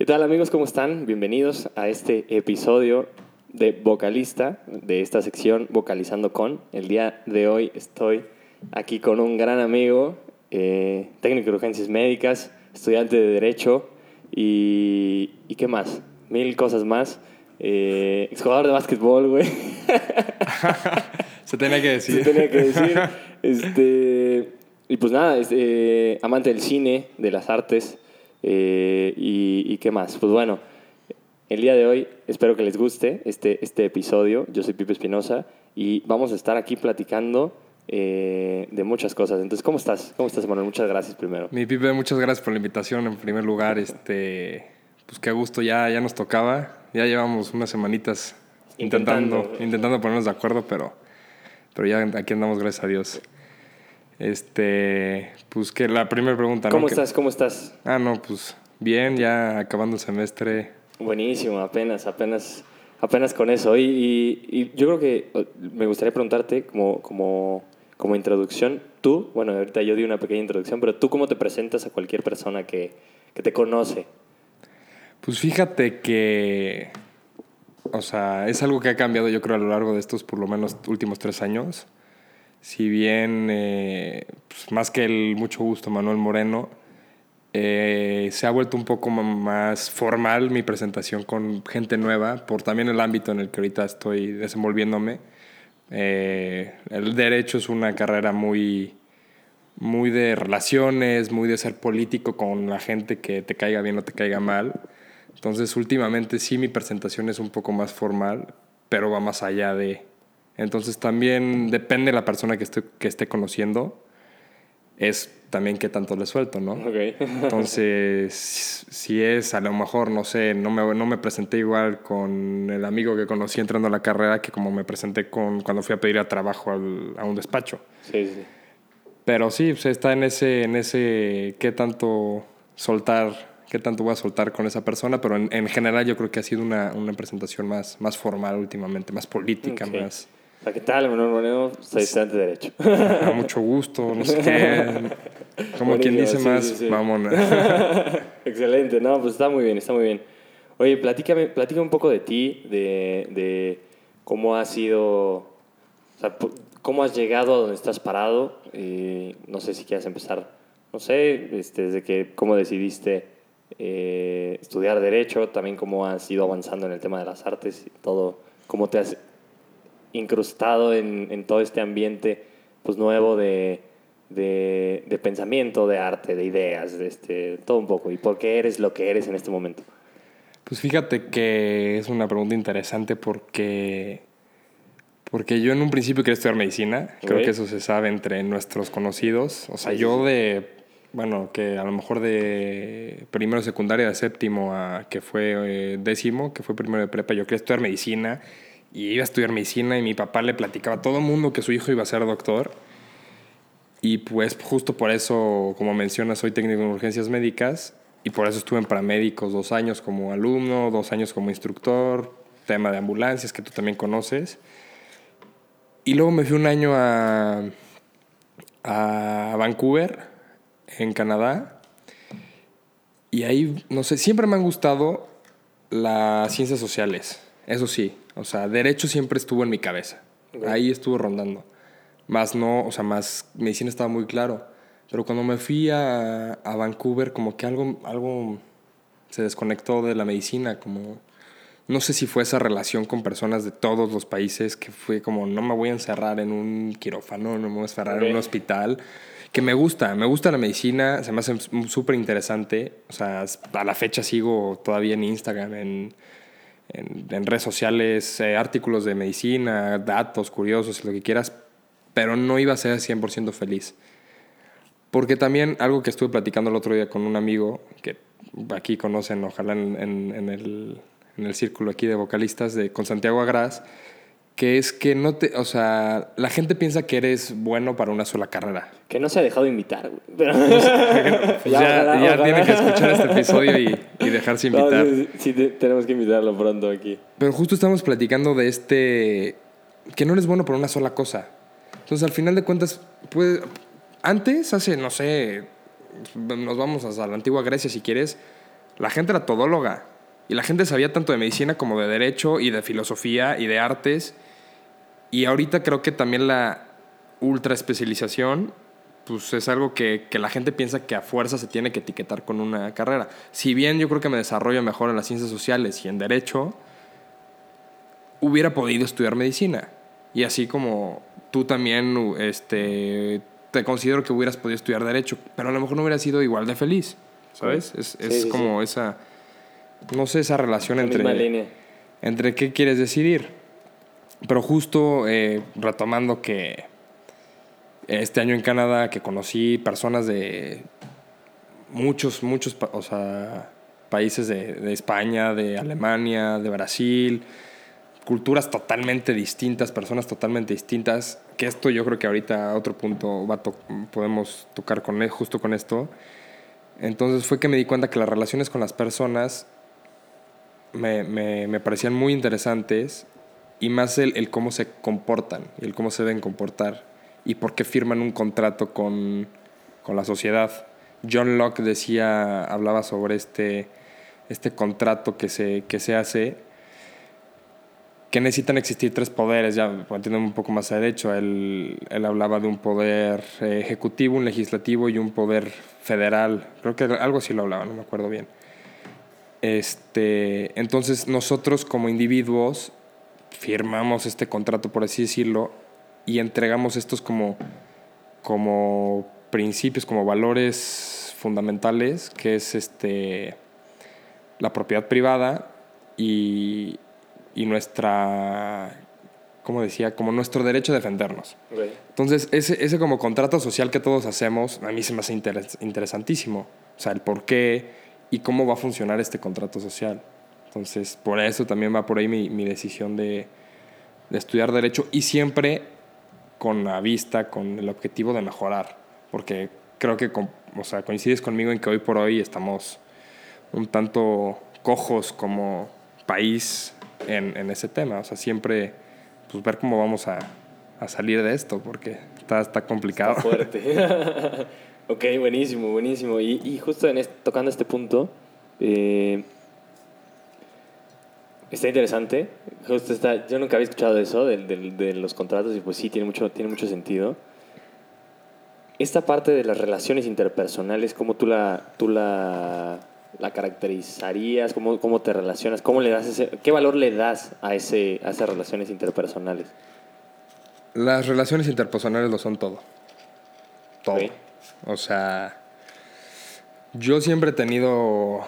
¿Qué tal amigos? ¿Cómo están? Bienvenidos a este episodio de vocalista de esta sección Vocalizando con. El día de hoy estoy aquí con un gran amigo, eh, técnico de urgencias médicas, estudiante de Derecho y, y qué más, mil cosas más. Eh, exjugador de básquetbol, güey. Se tenía que decir. Se tenía que decir. Este, y pues nada, este, amante del cine, de las artes. Eh, y, y, qué más? Pues bueno, el día de hoy espero que les guste este, este episodio. Yo soy Pipe Espinosa y vamos a estar aquí platicando eh, de muchas cosas. Entonces, ¿cómo estás? ¿Cómo estás, Manuel? Muchas gracias primero. Mi Pipe, muchas gracias por la invitación en primer lugar. Este, pues qué gusto, ya, ya nos tocaba. Ya llevamos unas semanitas intentando, intentando, intentando ponernos de acuerdo, pero, pero ya aquí andamos, gracias a Dios. Este, pues que la primera pregunta, ¿Cómo ¿no? estás? ¿Cómo estás? Ah, no, pues bien, ya acabando el semestre. Buenísimo, apenas, apenas, apenas con eso. Y, y, y yo creo que me gustaría preguntarte como, como, como introducción, tú, bueno, ahorita yo di una pequeña introducción, pero tú cómo te presentas a cualquier persona que, que te conoce. Pues fíjate que, o sea, es algo que ha cambiado yo creo a lo largo de estos por lo menos últimos tres años si bien eh, pues más que el mucho gusto Manuel Moreno, eh, se ha vuelto un poco más formal mi presentación con gente nueva, por también el ámbito en el que ahorita estoy desenvolviéndome. Eh, el derecho es una carrera muy, muy de relaciones, muy de ser político con la gente que te caiga bien o te caiga mal. Entonces últimamente sí mi presentación es un poco más formal, pero va más allá de, entonces también depende de la persona que, esté, que esté conociendo, es también qué tanto le suelto, ¿no? Okay. Entonces, si es a lo mejor, no sé, no me, no me presenté igual con el amigo que conocí entrando a la carrera que como me presenté con, cuando fui a pedir a trabajo al, a un despacho. Sí, sí. Pero sí, pues está en ese, en ese qué tanto soltar, qué tanto voy a soltar con esa persona, pero en, en general yo creo que ha sido una, una presentación más, más formal últimamente, más política, Okay. más... ¿Qué tal, Manuel Moreno? Soy estudiante de Derecho. A mucho gusto, no sé qué. Como quien dice Buenísimo, más, sí, sí, sí. Excelente, no, pues está muy bien, está muy bien. Oye, platícame, platícame un poco de ti, de, de cómo has sido, o sea, cómo has llegado a donde estás parado. Y no sé si quieres empezar, no sé, este, desde que, cómo decidiste eh, estudiar Derecho, también cómo has ido avanzando en el tema de las artes y todo, cómo te has incrustado en, en todo este ambiente pues, nuevo de, de, de pensamiento, de arte, de ideas, de este, todo un poco. ¿Y por qué eres lo que eres en este momento? Pues fíjate que es una pregunta interesante porque, porque yo en un principio quería estudiar medicina. Creo que eso se sabe entre nuestros conocidos. O sea, yo de, bueno, que a lo mejor de primero secundaria, de séptimo a que fue eh, décimo, que fue primero de prepa, yo quería estudiar medicina y iba a estudiar medicina y mi papá le platicaba a todo el mundo que su hijo iba a ser doctor. Y pues justo por eso, como mencionas, soy técnico en urgencias médicas y por eso estuve en paramédicos dos años como alumno, dos años como instructor, tema de ambulancias que tú también conoces. Y luego me fui un año a, a Vancouver, en Canadá. Y ahí, no sé, siempre me han gustado las ciencias sociales. Eso sí, o sea, derecho siempre estuvo en mi cabeza. Ahí estuvo rondando. Más no, o sea, más medicina estaba muy claro. Pero cuando me fui a, a Vancouver, como que algo, algo se desconectó de la medicina, como no sé si fue esa relación con personas de todos los países que fue como no me voy a encerrar en un quirófano, no me voy a encerrar en un hospital, que me gusta, me gusta la medicina, se me hace súper interesante, o sea, a la fecha sigo todavía en Instagram, en, en, redes sociales, eh, artículos de medicina, datos curiosos, lo que quieras, pero no iba a ser 100% feliz. Porque también algo que estuve platicando el otro día con un amigo que aquí conocen, ojalá en, en- en el círculo aquí de vocalistas, de, con Santiago Agras, que es que no te, o sea, la gente piensa que eres bueno para una sola carrera. Que no se ha dejado invitar, güey. Pero- Pues ya tiene que escuchar este episodio y, y dejarse No, invitar. sí, sí, sí, te- tenemos que invitarlo pronto aquí. Pero justo estamos platicando de este, que no eres bueno para una sola cosa. Entonces, al final de cuentas, puede, antes, hace, no sé, nos vamos hasta la antigua Grecia si quieres, la gente era todóloga. Y la gente sabía tanto de medicina como de derecho y de filosofía y de artes. Y ahorita creo que también la ultra especialización pues es algo que, que, la gente piensa que a fuerza se tiene que etiquetar con una carrera. Si bien yo creo que me desarrollo mejor en las ciencias sociales y en derecho, hubiera podido estudiar medicina. Y así como tú también este, te considero que hubieras podido estudiar derecho, pero a lo mejor no hubiera sido igual de feliz, ¿sabes? Es, es como esa, no sé, esa relación entre, entre qué quieres decidir. Pero justo eh, retomando que este año en Canadá, que conocí personas de muchos, muchos, o sea, países de, de España, de Alemania, de Brasil, culturas totalmente distintas, personas totalmente distintas, que esto yo creo que ahorita otro punto va podemos tocar con él, justo con esto. Entonces fue que me di cuenta que las relaciones con las personas me, me, me parecían muy interesantes y más el, el, cómo se comportan y el cómo se deben comportar y por qué firman un contrato con, con la sociedad. John Locke decía, hablaba sobre este, este contrato que se, que se hace que necesitan existir tres poderes, ya entiendo un poco más a derecho, él, él hablaba de un poder eh, ejecutivo, un legislativo y un poder federal, creo que algo así lo hablaba, no me acuerdo bien. Este, entonces nosotros como individuos firmamos este contrato, por así decirlo, y entregamos estos como, como principios, como valores fundamentales, que es este, la propiedad privada y, y nuestra, como decía, como nuestro derecho a defendernos. Entonces, ese, ese como contrato social que todos hacemos, a mí se me hace interesantísimo. O sea, el por qué y cómo va a funcionar este contrato social. Entonces, por eso también va por ahí mi, mi decisión de, de, estudiar derecho y siempre con la vista, con el objetivo de mejorar. Porque creo que, o sea, coincides conmigo en que hoy por hoy estamos un tanto cojos como país en, en, ese tema. O sea, siempre pues, ver cómo vamos a, a salir de esto, porque está, está complicado. Está fuerte. ok, buenísimo, buenísimo. Y, y justo en este, tocando este punto, eh, está interesante. Justo está, yo nunca había escuchado eso, de, de, de, los contratos, y pues sí, tiene mucho, tiene mucho sentido. Esta parte de las relaciones interpersonales, ¿cómo tú la, tú la la caracterizarías? ¿Cómo, cómo te relacionas? ¿Cómo le das ese, ¿Qué valor le das a, ese, a esas relaciones interpersonales? Las relaciones interpersonales lo son todo. Todo. Okay. O sea, yo siempre he tenido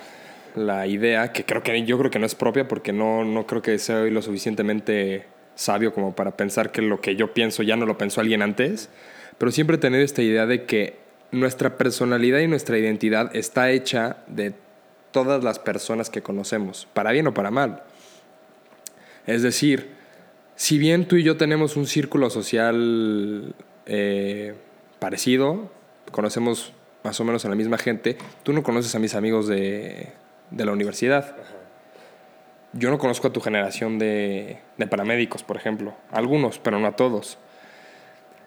la idea, que creo que yo creo que no es propia porque no, no creo que sea lo suficientemente sabio como para pensar que lo que yo pienso ya no lo pensó alguien antes, pero siempre he tenido esta idea de que nuestra personalidad y nuestra identidad está hecha de todas las personas que conocemos, para bien o para mal. Es decir, si bien tú y yo tenemos un círculo social eh, parecido, conocemos más o menos a la misma gente, tú no conoces a mis amigos de, de la universidad. Yo no conozco a tu generación de, de paramédicos, por ejemplo. Algunos, pero no a todos.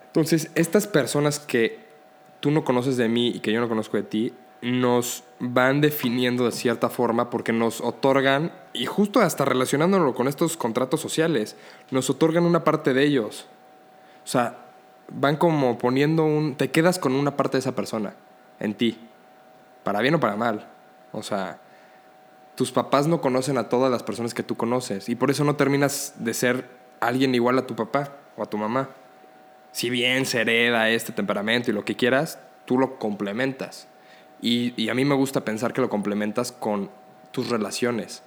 Entonces, estas personas que tú no conoces de mí y que yo no conozco de ti, nos van definiendo de cierta forma porque nos otorgan, y justo hasta relacionándolo con estos contratos sociales, nos otorgan una parte de ellos. O sea, van como poniendo un... te quedas con una parte de esa persona, en ti, para bien o para mal. O sea, tus papás no conocen a todas las personas que tú conoces y por eso no terminas de ser alguien igual a tu papá o a tu mamá. Si bien se hereda este temperamento y lo que quieras, tú lo complementas. Y, a mí me gusta pensar que lo complementas con tus relaciones.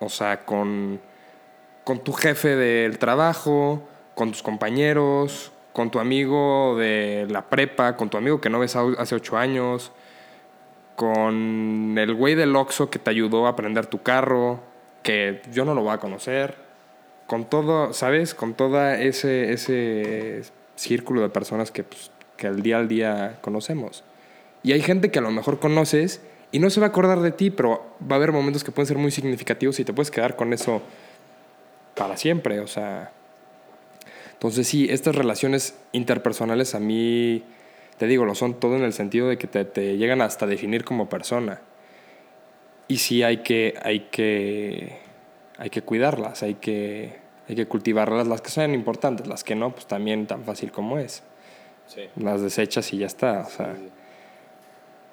O sea, con, con tu jefe del trabajo, con tus compañeros, con tu amigo de la prepa, con tu amigo que no ves hace ocho años, con el güey del Oxxo que te ayudó a aprender tu carro, que yo no lo voy a conocer, con todo, ¿sabes? Con todo ese, ese círculo de personas que, pues, que al día al día conocemos. Y hay gente que a lo mejor conoces y no se va a acordar de ti, pero va a haber momentos que pueden ser muy significativos y te puedes quedar con eso para siempre. O sea. Entonces, sí, estas relaciones interpersonales a mí, te digo, lo son todo en el sentido de que te, te llegan hasta definir como persona. Y sí hay que, hay que, hay que cuidarlas, hay que, hay que cultivarlas, las que son importantes, las que no, pues también tan fácil como es. Sí. Las desechas y ya está, o sea.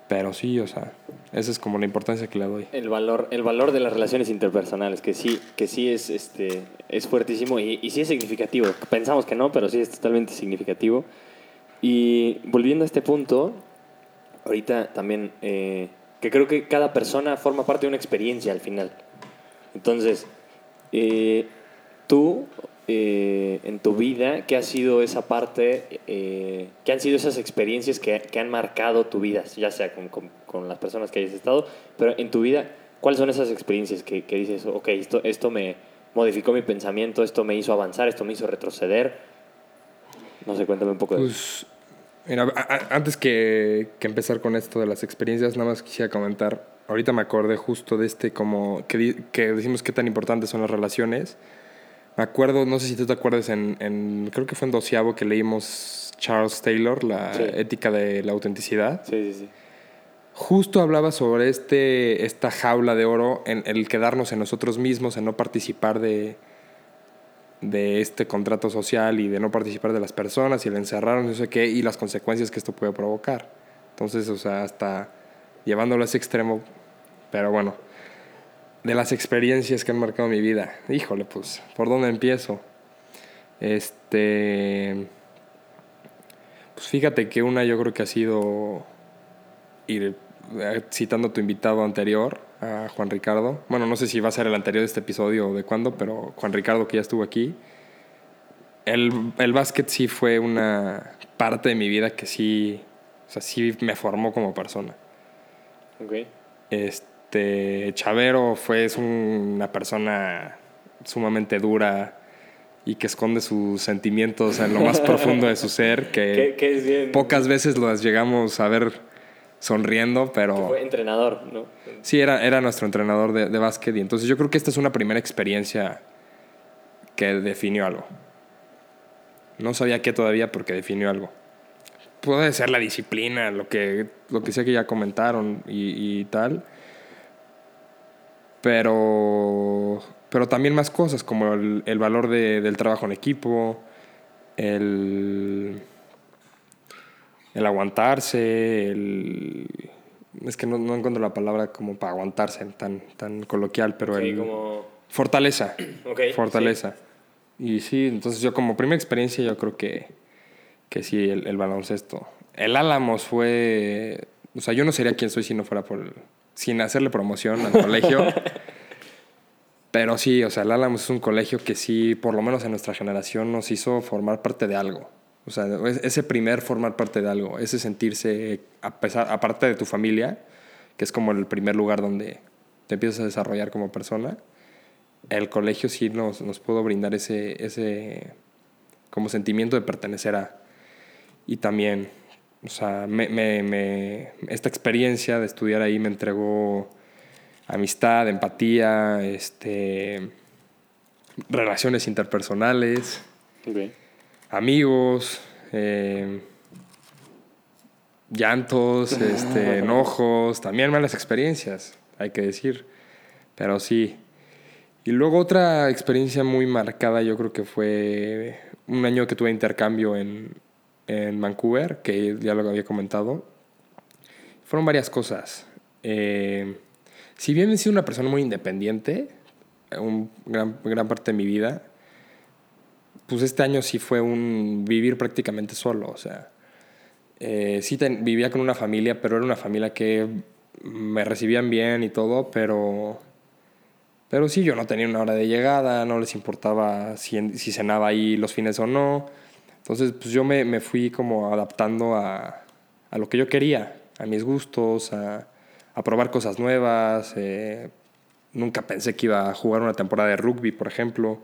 Pero sí, o sea, esa es como la importancia que le doy. El valor, el valor de las relaciones interpersonales, que sí, que sí es, este, es fuertísimo y, y sí es significativo. Pensamos que no, pero sí es totalmente significativo. Y volviendo a este punto, ahorita también, eh, que creo que cada persona forma parte de una experiencia al final. Entonces, eh, tú, eh, en tu vida, ¿qué ha sido esa parte, eh, qué han sido esas experiencias que, que han marcado tu vida, ya sea con, con- con las personas que hayas estado, pero en tu vida, ¿cuáles son esas experiencias que, que dices, ok, esto, esto me modificó mi pensamiento, esto me hizo avanzar, esto me hizo retroceder? No sé, cuéntame un poco de eso. Pues, a- antes que, que empezar con esto de las experiencias, nada más quisiera comentar. Ahorita me acordé justo de este, como que, que decimos qué tan importantes son las relaciones. Me acuerdo, no sé si tú te acuerdas, en, en- creo que fue en doceavo que leímos Charles Taylor, la Sí. ética de la autenticidad. Sí, sí, sí. Justo hablaba sobre este, esta jaula de oro, en el quedarnos en nosotros mismos, en no participar de, de este contrato social y de no participar de las personas y el encerrarnos, no sé qué, y las consecuencias que esto puede provocar. Entonces, o sea, hasta llevándolo a ese extremo, pero bueno, de las experiencias que han marcado mi vida, híjole, pues, ¿por dónde empiezo? Este. Pues fíjate que una yo creo que ha sido ir eh, citando a tu invitado anterior, a Juan Ricardo. Bueno, no sé si va a ser el anterior de este episodio o de cuándo, pero Juan Ricardo que ya estuvo aquí. El, el básquet sí fue una parte de mi vida que sí, o sea, sí me formó como persona. Ok. Este, Chavero fue es un- una persona sumamente dura y que esconde sus sentimientos en lo más profundo de su ser, que ¿Qué, qué es bien? pocas veces las llegamos a ver sonriendo, pero Fue entrenador, ¿no? sí, era, era nuestro entrenador de, de básquet y entonces yo creo que esta es una primera experiencia que definió algo. No sabía qué todavía porque definió algo. Puede ser la disciplina, lo que, lo que sé que ya comentaron y, y tal. Pero, pero también más cosas como el, el valor de- del trabajo en equipo, el, el aguantarse, el... Es que no, no encuentro la palabra como para aguantarse tan, tan coloquial, pero Sí, el... como... Fortaleza. Ok, Fortaleza. Y sí, entonces yo como primera experiencia yo creo que, que sí, el, el baloncesto. El Álamos fue... O sea, yo no sería quien soy si no fuera por... el- sin hacerle promoción al colegio. Pero sí, o sea, el Álamos es un colegio que sí, por lo menos en nuestra generación, nos hizo formar parte de algo. O sea, es- ese primer formar parte de algo, ese sentirse, a pesar, aparte de tu familia, que es como el primer lugar donde te empiezas a desarrollar como persona, el colegio sí nos, nos pudo brindar ese, ese como sentimiento de pertenecer a. Y también, o sea, me, me- me- esta experiencia de estudiar ahí me entregó amistad, empatía, este, relaciones interpersonales, amigos, eh, llantos, este, enojos, también malas experiencias, hay que decir. Pero sí. Y luego otra experiencia muy marcada, yo creo que fue un año que tuve intercambio en, en Vancouver, que ya lo había comentado. Fueron varias cosas. Eh, si bien he sido una persona muy independiente, un gran, gran parte de mi vida, pues este año sí fue un vivir prácticamente solo, o sea, eh, sí ten- vivía con una familia, pero era una familia que me recibían bien y todo, pero, pero sí, yo no tenía una hora de llegada, no les importaba si, si cenaba ahí los fines o no, entonces pues yo me, me fui como adaptando a, a lo que yo quería, a mis gustos, a, a probar cosas nuevas, eh, nunca pensé que iba a jugar una temporada de rugby, por ejemplo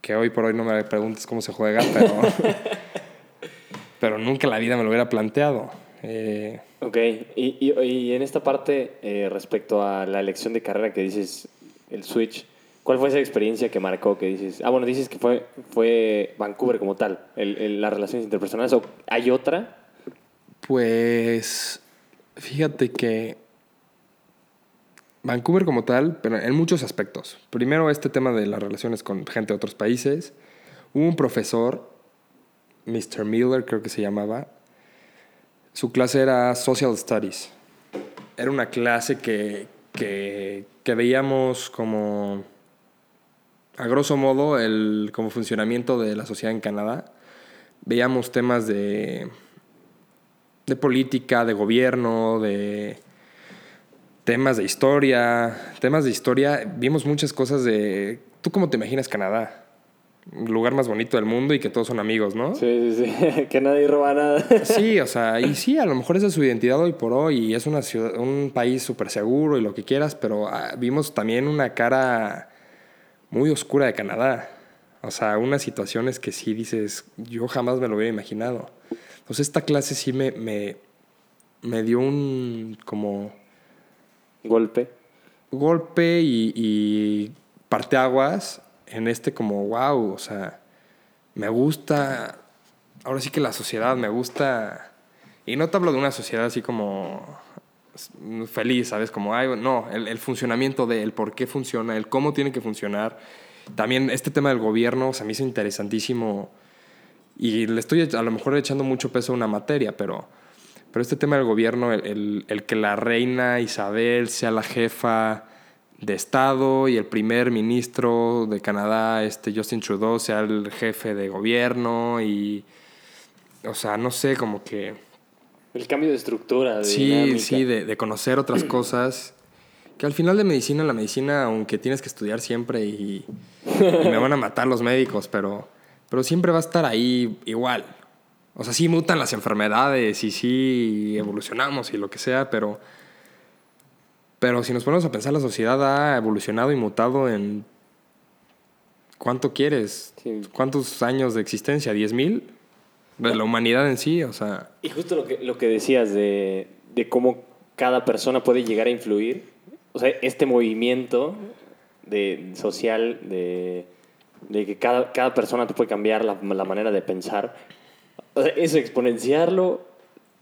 que hoy por hoy no me preguntes cómo se juega, pero, pero nunca en la vida me lo hubiera planteado. Eh, Ok, y, y- y en esta parte, eh, respecto a la elección de carrera que dices, el switch, ¿cuál fue esa experiencia que marcó que dices? Ah, bueno, dices que fue, Vancouver como tal, las relaciones interpersonales, ¿o hay otra? pues fíjate que Vancouver como tal, pero en muchos aspectos. Primero, este tema de las relaciones con gente de otros países. Hubo un profesor, Mr. Miller creo que se llamaba. Su clase era Social Studies. Era una clase que, que, que veíamos como, a grosso modo, el como funcionamiento de la sociedad en Canadá. Veíamos temas de, de política, de gobierno, de temas de historia, temas de historia, vimos muchas cosas de, ¿tú cómo te imaginas Canadá? El lugar más bonito del mundo y que todos son amigos, ¿no? Sí, sí, sí, que nadie roba nada. Sí, o sea, y sí, a lo mejor esa es su identidad hoy por hoy y es una ciudad, un país súper seguro y lo que quieras, pero ah, vimos también una cara muy oscura de Canadá. O sea, unas situaciones que sí dices, yo jamás me lo hubiera imaginado. Entonces esta clase sí me, me, me dio un como Golpe. golpe y, y parteaguas en este como, wow, o sea, me gusta, ahora sí que la sociedad, me gusta, y no te hablo de una sociedad así como feliz, ¿sabes? Como, ay, no, el, el funcionamiento de, el por qué funciona, el cómo tiene que funcionar. También este tema del gobierno se me hizo interesantísimo y le estoy a lo mejor echando mucho peso a una materia, pero pero este tema del gobierno, el, el, el, que la reina Isabel sea la jefa de Estado y el primer ministro de Canadá, este Justin Trudeau, sea el jefe de gobierno y, o sea, no sé, como que... El cambio de estructura. De sí, dinámica. sí, de, de conocer otras cosas. Que al final de medicina, la medicina, aunque tienes que estudiar siempre y, y me van a matar los médicos, pero, pero siempre va a estar ahí igual. O sea, sí mutan las enfermedades y sí evolucionamos y lo que sea, pero. Pero si nos ponemos a pensar, la sociedad ha evolucionado y mutado en. ¿Cuánto quieres? Sí. ¿Cuántos años de existencia? ¿10 mil? De la humanidad en sí, o sea. Y justo lo que, lo que decías de, de cómo cada persona puede llegar a influir. O sea, este movimiento de, social de, de que cada, cada persona te puede cambiar la, la manera de pensar. O sea, eso, exponenciarlo,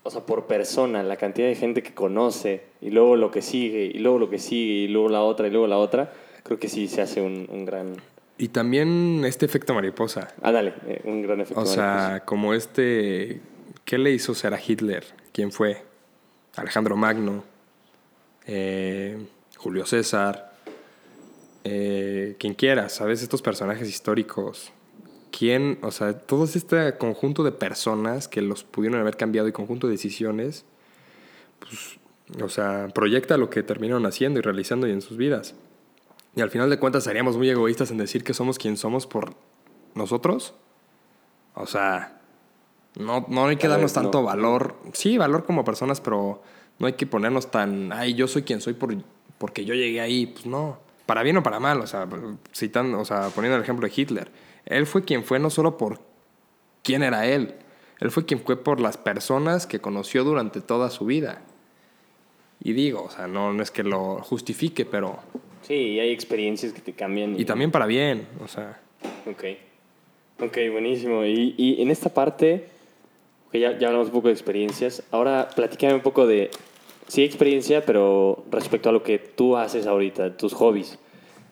o sea, por persona, la cantidad de gente que conoce, y luego lo que sigue, y luego lo que sigue, y luego la otra, y luego la otra, creo que sí se hace un, un gran... Y también este efecto mariposa. Ah, dale, eh, un gran efecto. O sea, mariposa. como este. ¿Qué le hizo ser a Hitler? ¿Quién fue? Alejandro Magno. eh, Julio César. eh, quien quiera, ¿sabes? Estos personajes históricos. ¿Quién? O sea, todo este conjunto de personas que los pudieron haber cambiado y conjunto de decisiones. Pues, o sea, proyecta lo que terminaron haciendo y realizando y en sus vidas. Y al final de cuentas seríamos muy egoístas en decir que somos quien somos por nosotros. O sea, no, no hay que darnos no. tanto valor. Sí, valor como personas, pero no hay que ponernos tan, ay, yo soy quien soy por, porque yo llegué ahí. Pues no, para bien o para mal. O sea, citando, o sea, poniendo el ejemplo de Hitler. Él fue quien fue no solo por quién era él, él fue quien fue por las personas que conoció durante toda su vida. Y digo, o sea, no, no es que lo justifique, pero... Sí, y hay experiencias que te cambian. Y también para bien, o sea... Ok. Ok, buenísimo. Y, y en esta parte, que ya, ya hablamos un poco de experiencias, ahora platícame un poco de, sí, experiencia, pero respecto a lo que tú haces ahorita, tus hobbies.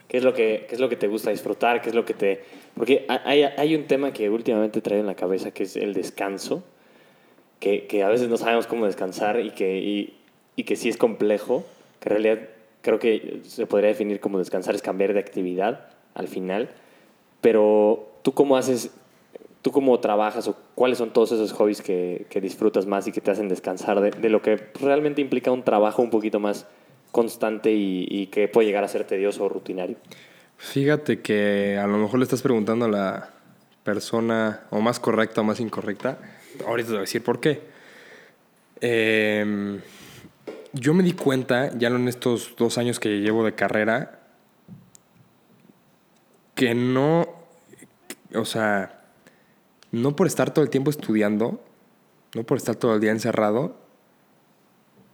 ¿Qué es lo que, qué es lo que te gusta disfrutar? ¿Qué es lo que te...? Porque hay, hay un tema que últimamente traigo en la cabeza, que es el descanso, que, que a veces no sabemos cómo descansar y que, y, y que sí es complejo, que en realidad creo que se podría definir como descansar es cambiar de actividad al final, pero tú cómo haces, tú cómo trabajas o cuáles son todos esos hobbies que, que disfrutas más y que te hacen descansar de, lo que realmente implica un trabajo un poquito más constante y, y, que puede llegar a ser tedioso o rutinario. Fíjate que a lo mejor le estás preguntando a la persona o más correcta o más incorrecta. Ahorita te voy a decir por qué. Eh, yo me di cuenta, ya en estos dos años que llevo de carrera, que no, o sea, no por estar todo el tiempo estudiando, no por estar todo el día encerrado,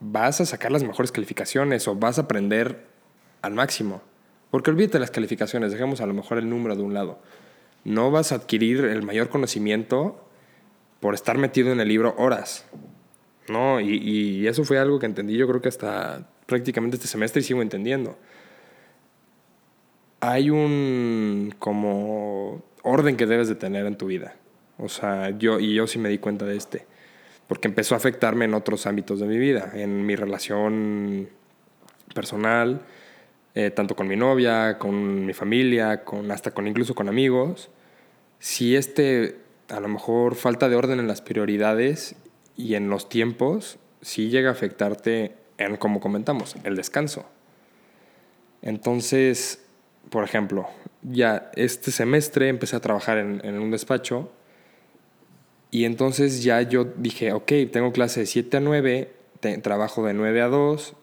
vas a sacar las mejores calificaciones o vas a aprender al máximo. Porque olvídate las calificaciones, dejemos a lo mejor el número de un lado. No vas a adquirir el mayor conocimiento por estar metido en el libro horas. No, y, y eso fue algo que entendí yo creo que hasta prácticamente este semestre y sigo entendiendo. Hay un como orden que debes de tener en tu vida. O sea, yo, y yo sí me di cuenta de este. Porque empezó a afectarme en otros ámbitos de mi vida, en mi relación personal, eh, tanto con mi novia, con mi familia, con, hasta con incluso con amigos. Si este, a lo mejor falta de orden en las prioridades y en los tiempos, sí llega a afectarte en, como comentamos, el descanso. Entonces, por ejemplo, ya este semestre empecé a trabajar en, en un despacho y entonces ya yo dije, ok, tengo clase de 7 a 9, trabajo de 9 a 2,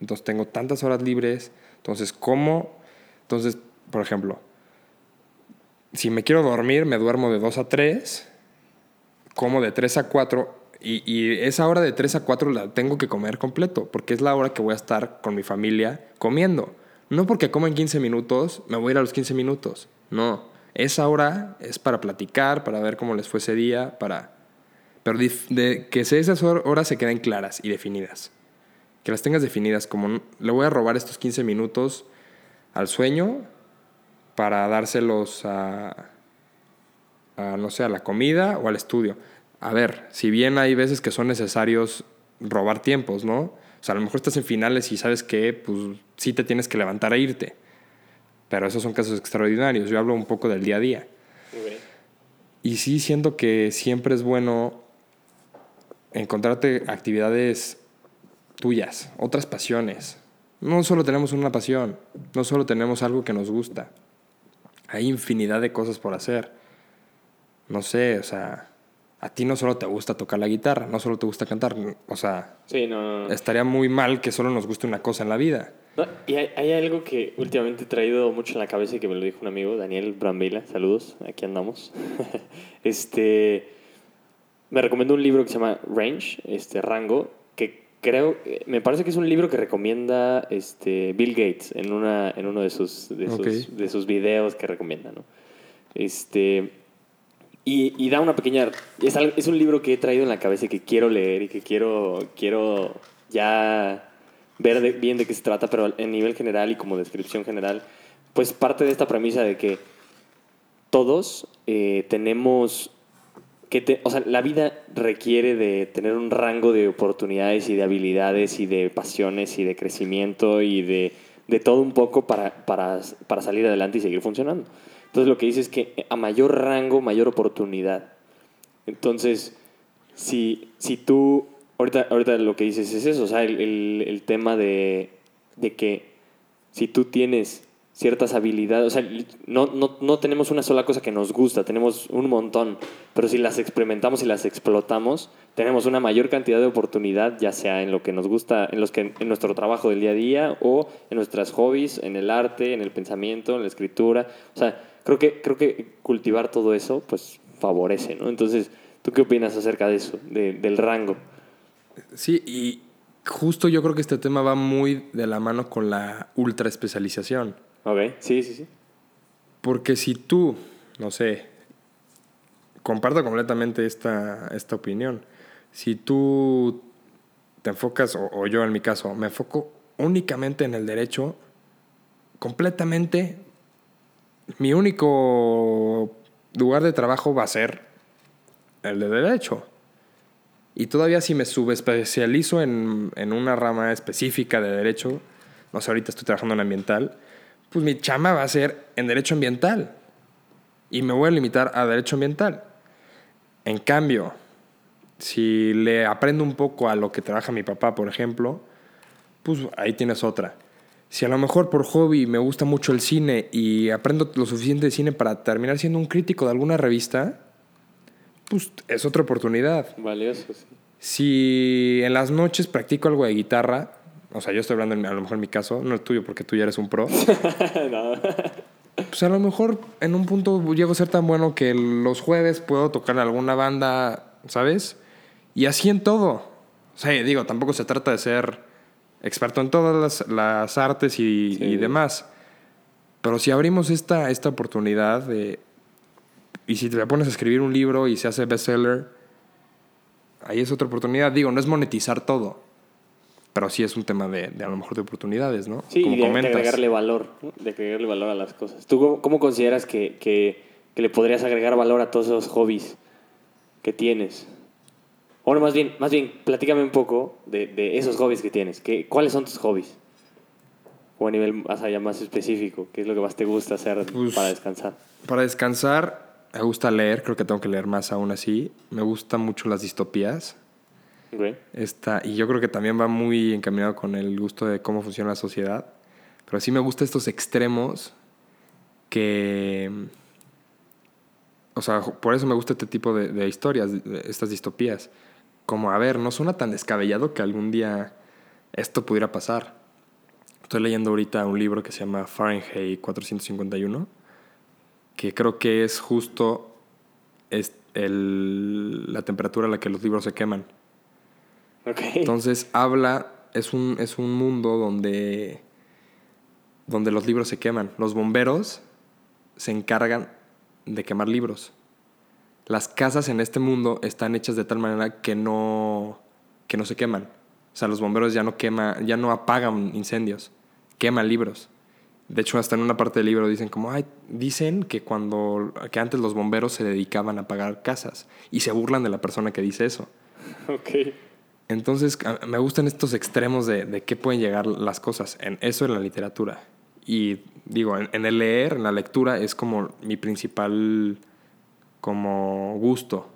entonces tengo tantas horas libres, entonces ¿cómo? Entonces, por ejemplo, si me quiero dormir, me duermo de 2 a 3, como de 3 a 4 y, esa hora de 3 a 4 la tengo que comer completo, porque es la hora que voy a estar con mi familia comiendo. No porque como en 15 minutos, me voy a ir a los 15 minutos. No. Esa hora es para platicar, para ver cómo les fue ese día, para... Pero que esas horas se queden claras y definidas. Que las tengas definidas como le voy a robar estos 15 minutos al sueño para dárselos a, a, no sé, a la comida o al estudio. A ver, si bien hay veces que son necesarios robar tiempos, ¿no? O sea, a lo mejor estás en finales y sabes que, pues, sí te tienes que levantar a irte. Pero esos son casos extraordinarios. Yo hablo un poco del día a día. Y sí siento que siempre es bueno encontrarte actividades tuyas, otras pasiones. No solo tenemos una pasión, no solo tenemos algo que nos gusta. Hay infinidad de cosas por hacer. No sé, o sea, a ti no solo te gusta tocar la guitarra, no solo te gusta cantar, o sea, sí, no, estaría muy mal que solo nos guste una cosa en la vida y hay, algo que últimamente he traído mucho en la cabeza y que me lo dijo un amigo, Daniel Brambila, saludos, aquí andamos. este, me recomendó un libro que se llama Range, este, Rango, que creo, me parece que es un libro que recomienda este, Bill Gates en, una, en uno de sus, de, sus, de sus videos que recomienda, ¿no? Este, y, da una pequeña... Es, es un libro que he traído en la cabeza y que quiero leer y que quiero, quiero ya ver bien de qué se trata, pero en nivel general y como descripción general, pues parte de esta premisa de que todos eh, tenemos que, o sea, la vida requiere de tener un rango de oportunidades y de habilidades y de pasiones y de crecimiento y de, de todo un poco para, para, para salir adelante y seguir funcionando. Entonces lo que dice es que a mayor rango, mayor oportunidad. Entonces, si, si tú ahorita, ahorita lo que dices es eso, o sea, el, el, tema de, de, que si tú tienes ciertas habilidades, o sea, no, no, no, tenemos una sola cosa que nos gusta, tenemos un montón, pero si las experimentamos y las explotamos, tenemos una mayor cantidad de oportunidad, ya sea en lo que nos gusta, en, los que, en nuestro trabajo del día a día o en nuestras hobbies, en el arte, en el pensamiento, en la escritura, o sea, creo que, creo que cultivar todo eso, pues favorece, ¿no? Entonces, ¿tú qué opinas acerca de eso, del rango? Sí, y justo yo creo que este tema va muy de la mano con la ultra especialización. Ok, sí, sí, sí. Porque si tú, no sé, comparto completamente esta, esta opinión. Si tú te enfocas, o, o, yo en mi caso, me enfoco únicamente en el derecho, completamente, mi único lugar de trabajo va a ser el de derecho. Y todavía si me subespecializo en, en una rama específica de derecho, no sé, ahorita estoy trabajando en ambiental, pues mi chama va a ser en derecho ambiental. Y me voy a limitar a derecho ambiental. En cambio, si le aprendo un poco a lo que trabaja mi papá, por ejemplo, pues ahí tienes otra. Si a lo mejor por hobby me gusta mucho el cine y aprendo lo suficiente de cine para terminar siendo un crítico de alguna revista, pues es otra oportunidad. Valioso, sí. Si en las noches practico algo de guitarra, o sea, yo estoy hablando a lo mejor en mi caso, no el tuyo porque tú ya eres un pro. no. Pues a lo mejor en un punto llego a ser tan bueno que los jueves puedo tocar alguna banda, ¿sabes? Y así en todo. O sea, digo, tampoco se trata de ser experto en todas las, artes y, y, demás. Pero si abrimos esta, esta oportunidad de y si te pones a escribir un libro y se hace bestseller, ahí es otra oportunidad. Digo, no es monetizar todo. pero sí es un tema de, de a lo mejor de oportunidades, ¿no? Sí, Como y de, de comentas. agregarle valor, ¿no? de agregarle valor a las cosas. ¿Tú cómo, cómo consideras que, que- que le podrías agregar valor a todos esos hobbies que tienes? Bueno, más bien, más bien, platícame un poco de, de esos hobbies que tienes. ¿Qué, ¿Cuáles son tus hobbies? O a nivel más allá, más específico, ¿qué es lo que más te gusta hacer Pues- para descansar? Para descansar, me gusta leer, creo que tengo que leer más aún así. Me gustan mucho las distopías. Ok. Esta, y yo creo que también va muy encaminado con el gusto de cómo funciona la sociedad. Pero sí me gustan estos extremos que... O sea, por eso me gusta este tipo de, de historias, de estas distopías. Como, a ver, no suena tan descabellado que algún día esto pudiera pasar. Estoy leyendo ahorita un libro que se llama Fahrenheit 451, que creo que es justo es el- la temperatura a la que los libros se queman. Entonces habla, es un, es un mundo donde, donde los libros se queman. Los bomberos se encargan de quemar libros. Las casas en este mundo están hechas de tal manera que no, que no se queman. O sea, los bomberos ya no quema, ya no apagan incendios, queman libros. De hecho, hasta en una parte del libro dicen como, ay, dicen que cuando, que antes los bomberos se dedicaban a apagar casas y se burlan de la persona que dice eso. ok. Entonces, me gustan estos extremos de, de qué pueden llegar las cosas. En eso en la literatura. Y digo, en, en el leer, en la lectura, es como mi principal como gusto.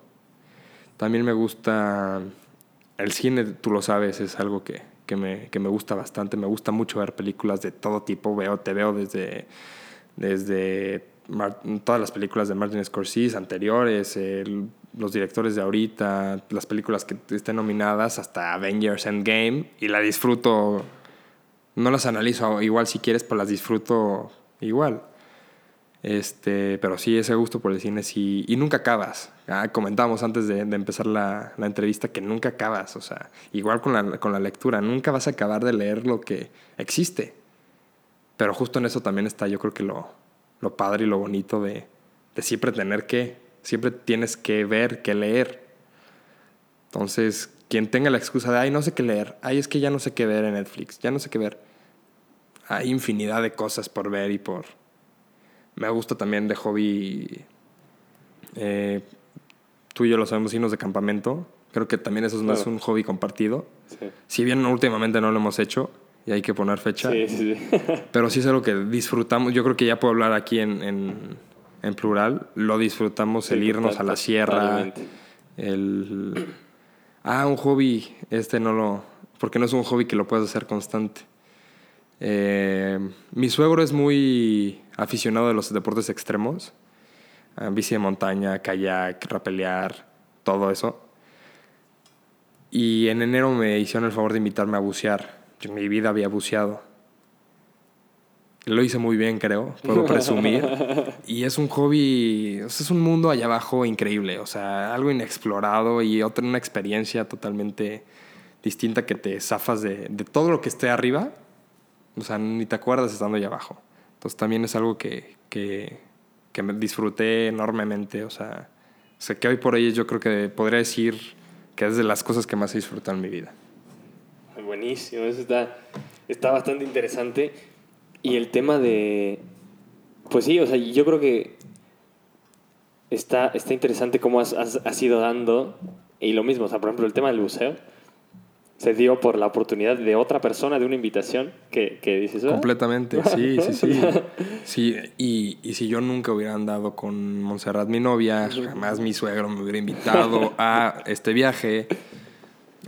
También me gusta el cine, tú lo sabes, es algo que, que me, que me gusta bastante. Me gusta mucho ver películas de todo tipo. Veo, te veo desde, desde todas las películas de Martin Scorsese anteriores, los directores de ahorita, las películas que estén nominadas, hasta Avengers Endgame, y la disfruto. No las analizo igual si quieres, pero las disfruto igual. Este, pero sí, ese gusto por el cine sí. Y nunca acabas. Comentamos antes de, de empezar la, la entrevista que nunca acabas. O sea, igual con la, con la lectura, nunca vas a acabar de leer lo que existe. Pero justo en eso también está, yo creo que lo, lo padre y lo bonito de, de siempre tener que, siempre tienes que ver, que leer. Entonces, quien tenga la excusa de, ay, no sé qué leer, ay, es que ya no sé qué ver en Netflix, ya no sé qué ver. Hay infinidad de cosas por ver y por... Me gusta también de hobby... eh, tú y yo lo sabemos, irnos de campamento. Creo que también eso es más Claro. un hobby compartido. Sí, Si bien últimamente no lo hemos hecho y hay que poner fecha. sí, sí. sí. Pero sí es algo que disfrutamos. Yo creo que ya puedo hablar aquí en, en, en plural. Lo disfrutamos el irnos a la sierra. totalmente. El. Ah, un hobby. Este no lo. Porque no es un hobby que lo puedas hacer constante. Eh, mi suegro es muy aficionado de los deportes extremos. Ah, bici de montaña, kayak, rapelear, todo eso. Y en enero me hicieron el favor de invitarme a bucear. Yo en mi vida había buceado. Lo hice muy bien, creo. Puedo presumir. y es un hobby, o sea, es un mundo allá abajo increíble. O sea, algo inexplorado y otra una experiencia totalmente distinta que te zafas de, de todo lo que esté arriba. O sea, ni te acuerdas estando allá abajo. Entonces también es algo que, que, que me disfruté enormemente. O sea, sé que hoy por hoy yo creo que podría decir que es de las cosas que más he disfrutado en mi vida. Buenísimo, eso está, está bastante interesante. Y el tema de... Pues sí, o sea, yo creo que está, está interesante cómo has, has, has ido dando. Y lo mismo, o sea, por ejemplo, el tema del buceo se dio por la oportunidad de otra persona, de una invitación, que, que dices... "Ah, Completamente, sí, sí, sí. sí y, y si yo nunca hubiera andado con Montserrat, mi novia, jamás mi suegro me hubiera invitado a este viaje.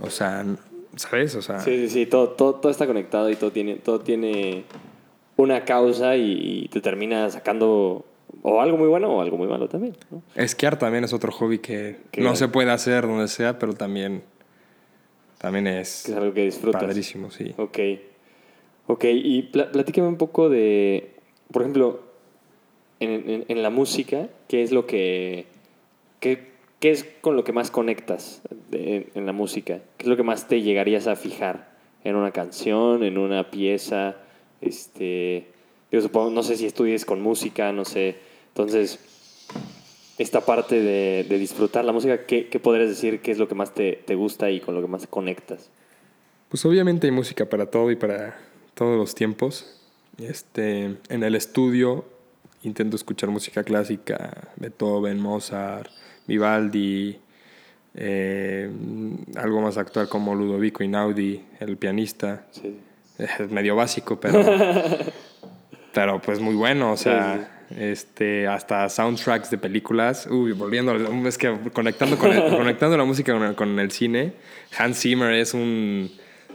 O sea, ¿sabes? O sea, Sí, sí, sí, todo, todo, todo está conectado y todo tiene, todo tiene una causa y, y te termina sacando o algo muy bueno o algo muy malo también. ¿no? esquiar también es otro hobby que Que- no se puede hacer donde sea, pero también, también es Que es algo que disfrutas. padrísimo, sí. Ok. Ok, y pla- platícame un poco de, por ejemplo, en, en- en la música, ¿qué es lo que... Qué, qué es con lo que más conectas de- en la música? ¿Qué es lo que más te llegarías a fijar en una canción, en una pieza? Este, yo supongo, no sé si estudies con música, no sé. Entonces, esta parte de, de disfrutar la música, ¿qué, qué podrías decir que es lo que más te, te gusta y con lo que más conectas? Pues obviamente hay música para todo y para todos los tiempos. Este, en el estudio intento escuchar música clásica, Beethoven, Mozart, Vivaldi, eh, algo más actual como Ludovico Inaudi, el pianista. Sí. Es medio básico, pero, pero pues muy bueno, o sea, este, hasta soundtracks de películas. Uy, volviendo, es que conectando, con el- conectando la música con el, con el cine, Hans Zimmer es un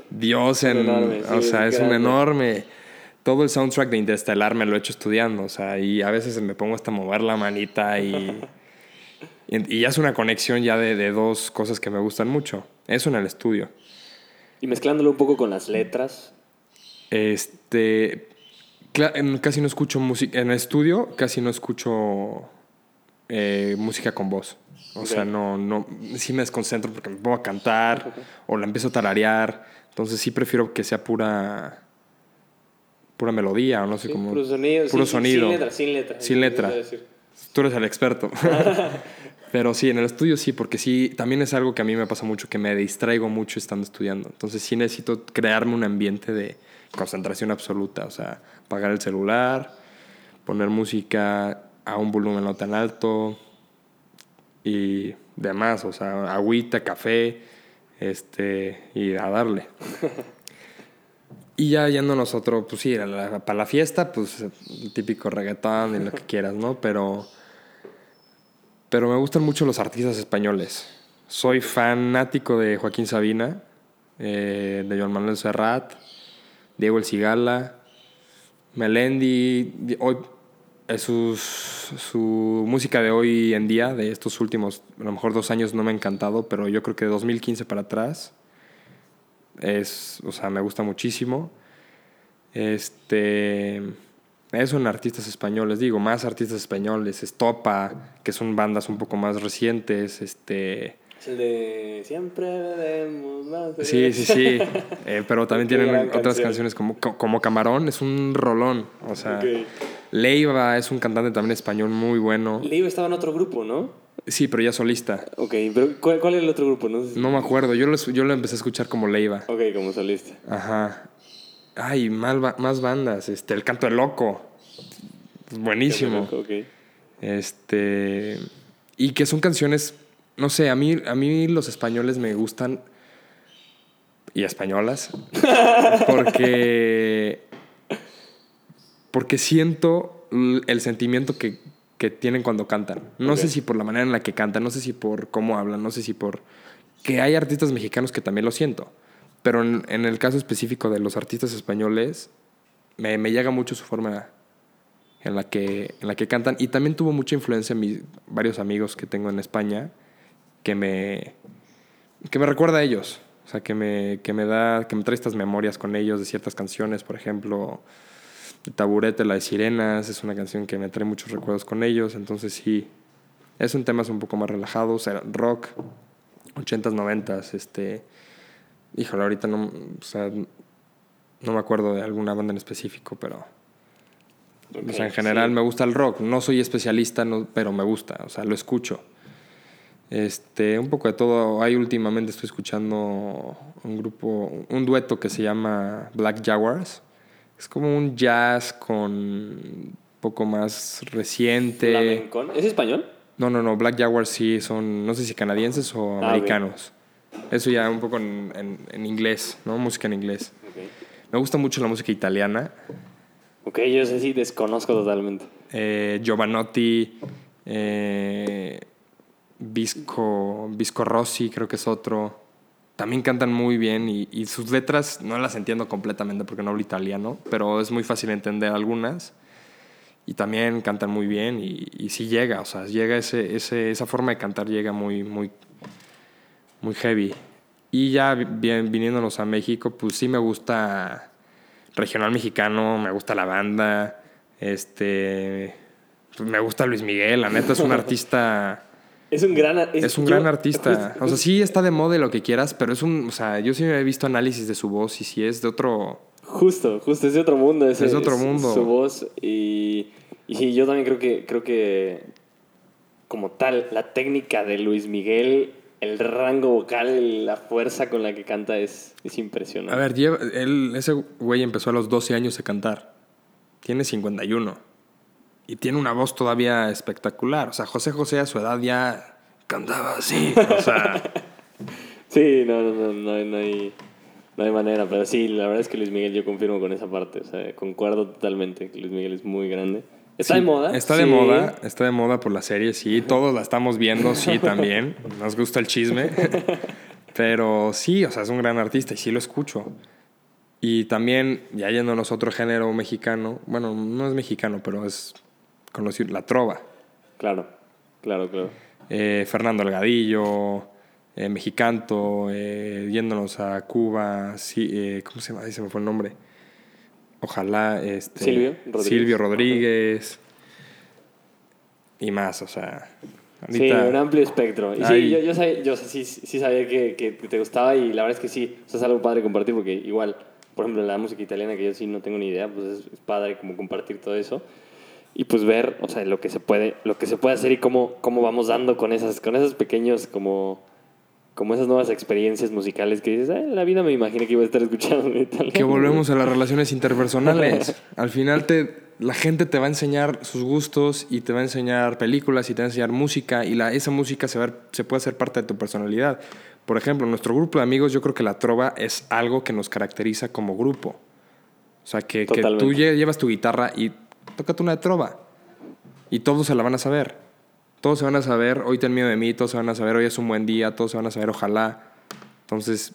dios en, enorme, sí, o sea, es un enorme. Todo el soundtrack de Interstellar me lo he hecho estudiando, o sea, y a veces me pongo hasta mover la manita y, y, y ya es una conexión ya de, de dos cosas que me gustan mucho. Eso en el estudio. Y mezclándolo un poco con las letras. Este. Casi no escucho música. En el estudio, casi no escucho eh, música con voz. O sea, no, no. Sí me desconcentro porque me pongo a cantar o la empiezo a tararear. Entonces sí prefiero que sea pura. pura melodía o no sé Sí, cómo. puro sonido. Puro sonido. Sin letra, sin letra. Sin letra. Tú eres el experto. Pero sí, en el estudio sí, porque sí, también es algo que a mí me pasa mucho, que me distraigo mucho estando estudiando. Entonces sí necesito crearme un ambiente de concentración absoluta. O sea, apagar el celular, poner música a un volumen no tan alto y demás. O sea, agüita, café, este, y a darle. Y ya yéndonos a otro, pues sí, la- para la fiesta, pues el típico reggaetón y lo que quieras, ¿no? Pero, pero me gustan mucho los artistas españoles. Soy fanático de Joaquín Sabina, eh, de Joan Manuel Serrat, Diego El Cigala, Melendi. di- Hoy, eh, sus, su música de hoy en día, de estos últimos, a lo mejor dos años, no me ha encantado, pero yo creo que de 2015 para atrás es, o sea, me gusta muchísimo. Este, eso en artistas españoles, digo, más artistas españoles, Estopa, que son bandas un poco más recientes, este, Es el de Siempre debemos más. de- sí, sí, sí, eh, pero también tienen otras canción. canciones como, co- como Camarón, es un rolón, o sea, Ok. Leiva es un cantante también español muy bueno, Leo estaba en otro grupo, ¿no? sí, pero ya solista, Ok, pero ¿cuál, cuál era el otro grupo? No me acuerdo, yo lo, yo lo empecé a escuchar como Leiva. Ok, como solista. Ajá. Ay, más bandas. Este, El Canto del Loco. Buenísimo. Ok. Este. Y que son canciones. No sé, a mí, a mí los españoles me gustan. Y españolas. Porque. Porque siento el sentimiento que, que tienen cuando cantan. No sé si por la manera en la que cantan, no sé si por cómo hablan, no sé si por. Que hay artistas mexicanos que también lo siento. Pero en, en el caso específico de los artistas españoles, me, me llega mucho su forma en la que, en la que cantan. Y también tuvo mucha influencia en mis varios amigos que tengo en España que me, que me recuerda a ellos. O sea, que me, que me da, que me trae estas memorias con ellos de ciertas canciones. Por ejemplo, Taburete, la de Sirenas, es una canción que me trae muchos recuerdos con ellos. Entonces sí, es un tema un poco más relajado. O sea, rock, 80s, 90s, este... Híjole, ahorita no, o sea, no me acuerdo de alguna banda en específico, pero... O sea, en general sí. me gusta el rock. No soy especialista, no- pero me gusta. O sea, lo escucho. Este, un poco de todo. Hay últimamente estoy escuchando un grupo, un dueto que se llama Black Jaguars. Es como un jazz con un poco más reciente. Flamencón. ¿Es español? No, no, no. Black Jaguars sí son, no sé si canadienses o Ah, americanos. Eso ya un poco en, en- en inglés, ¿no? Música en inglés. Me gusta mucho la música italiana. Ok, yo sé sí desconozco totalmente. eh, Giovanotti, eh, Visco, Visco Rossi, creo que es otro. También cantan muy bien y, y sus letras no las entiendo completamente porque no hablo italiano, pero es muy fácil entender algunas. Y también cantan muy bien y, y sí llega, o sea, llega ese, ese, esa forma de cantar llega muy, muy, muy heavy. Y ya bien, viniéndonos a México, pues sí me gusta regional mexicano, me gusta la banda, este, pues me gusta Luis Miguel, la neta es un artista, Es un gran... es un yo- gran artista. O sea, sí está de moda y lo que quieras, pero es un, o sea, yo sí he visto análisis de su voz y sí es de otro, Justo, justo, es de otro mundo. ese- Es de otro mundo. Su voz. Y, y yo también creo que, creo que, como tal, la técnica de Luis Miguel el rango vocal, la fuerza con la que canta es, es impresionante. A ver, lleva, él, ese güey empezó a los 12 años a cantar. Tiene 51. Y tiene una voz todavía espectacular. O sea, José José a su edad ya cantaba así. O sea, Sí, no, no, no, no, hay- no hay, no hay manera, pero sí, la verdad es que Luis Miguel yo confirmo con esa parte, o sea, concuerdo totalmente que Luis Miguel es muy grande. Está sí, de moda. Está de sí. moda. Está de moda por la serie, sí. Todos la estamos viendo, sí, también. Nos gusta el chisme. Pero sí, o sea, es un gran artista y sí lo escucho. Y también, ya yéndonos a otro género mexicano, bueno, no es mexicano, pero es conocido, la trova. Claro, claro, claro. Eh, Fernando Algadillo, eh, Mexicanto, eh, yéndonos a Cuba, sí, eh, ¿cómo se llama? Ahí se me fue el nombre. Ojalá, este, Silvio Rodríguez. Silvio Rodríguez y más, o sea, Sí, ahorita- un amplio espectro. Y sí, yo, yo, sabía, yo sí, sí sabía que, que te gustaba y la verdad es que sí, o sea, es algo padre compartir porque igual, por ejemplo, la música italiana que yo sí no tengo ni idea, pues es, es padre como compartir todo eso y pues ver, o sea, lo que se puede, lo que se puede hacer y cómo, cómo vamos dando con esas, con esos pequeños como, como esas nuevas experiencias musicales que dices, "Ay, en la vida me imaginé que iba a estar escuchando que volvemos a las relaciones interpersonales. Al final te, la gente te va a enseñar sus gustos y te va a enseñar películas y te va a enseñar música y la, esa música se, va se puede hacer parte de tu personalidad. Por ejemplo, nuestro grupo de amigos yo creo que la trova es algo que nos caracteriza como grupo. O sea, que, que tú lle- llevas tu guitarra y tócate una de trova. Y todos se la van a saber. Todos se van a saber, hoy ten miedo de mí, todos se van a saber, hoy es un buen día, todos se van a saber, ojalá. Entonces,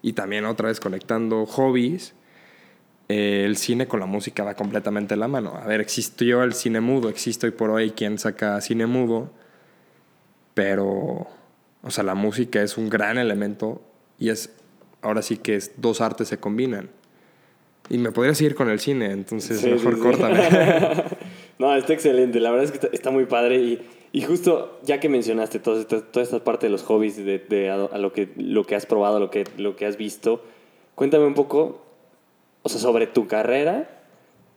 y también otra vez conectando hobbies, eh, el cine con la música va completamente de la mano. A ver, existió el cine mudo, existe hoy por hoy quien saca cine mudo, pero, o sea, la música es un gran elemento y es, ahora sí que es, dos artes se combinan. Y me podría seguir con el cine, entonces Sí, mejor sí, córtame. No, está excelente. La verdad es que está, está muy padre. Y, y justo ya que mencionaste toda esta, toda esta parte de los hobbies, de, de a, a lo, que, lo que has probado, lo que, lo que has visto, cuéntame un poco o sea, sobre tu carrera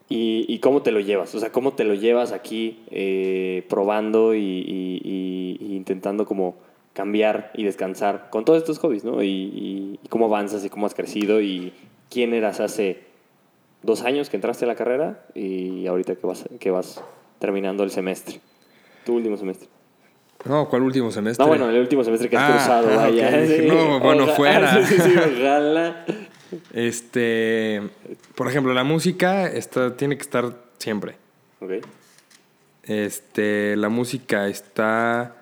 y, y cómo te lo llevas. O sea, cómo te lo llevas aquí eh, probando y, y- y- intentando como cambiar y descansar con todos estos hobbies, ¿no? Y cómo avanzas y cómo has crecido y quién eras hace dos años que entraste a la carrera y ahorita que vas, que vas terminando el semestre, tu último semestre. No, ¿cuál último semestre? No, bueno, el último semestre que has Ah, cruzado, ah, vaya. Sí. no, bueno, fuera. Sí, sí, sí, ojalá. Este, por ejemplo, la música está, tiene que estar siempre. Ok. Este, la música está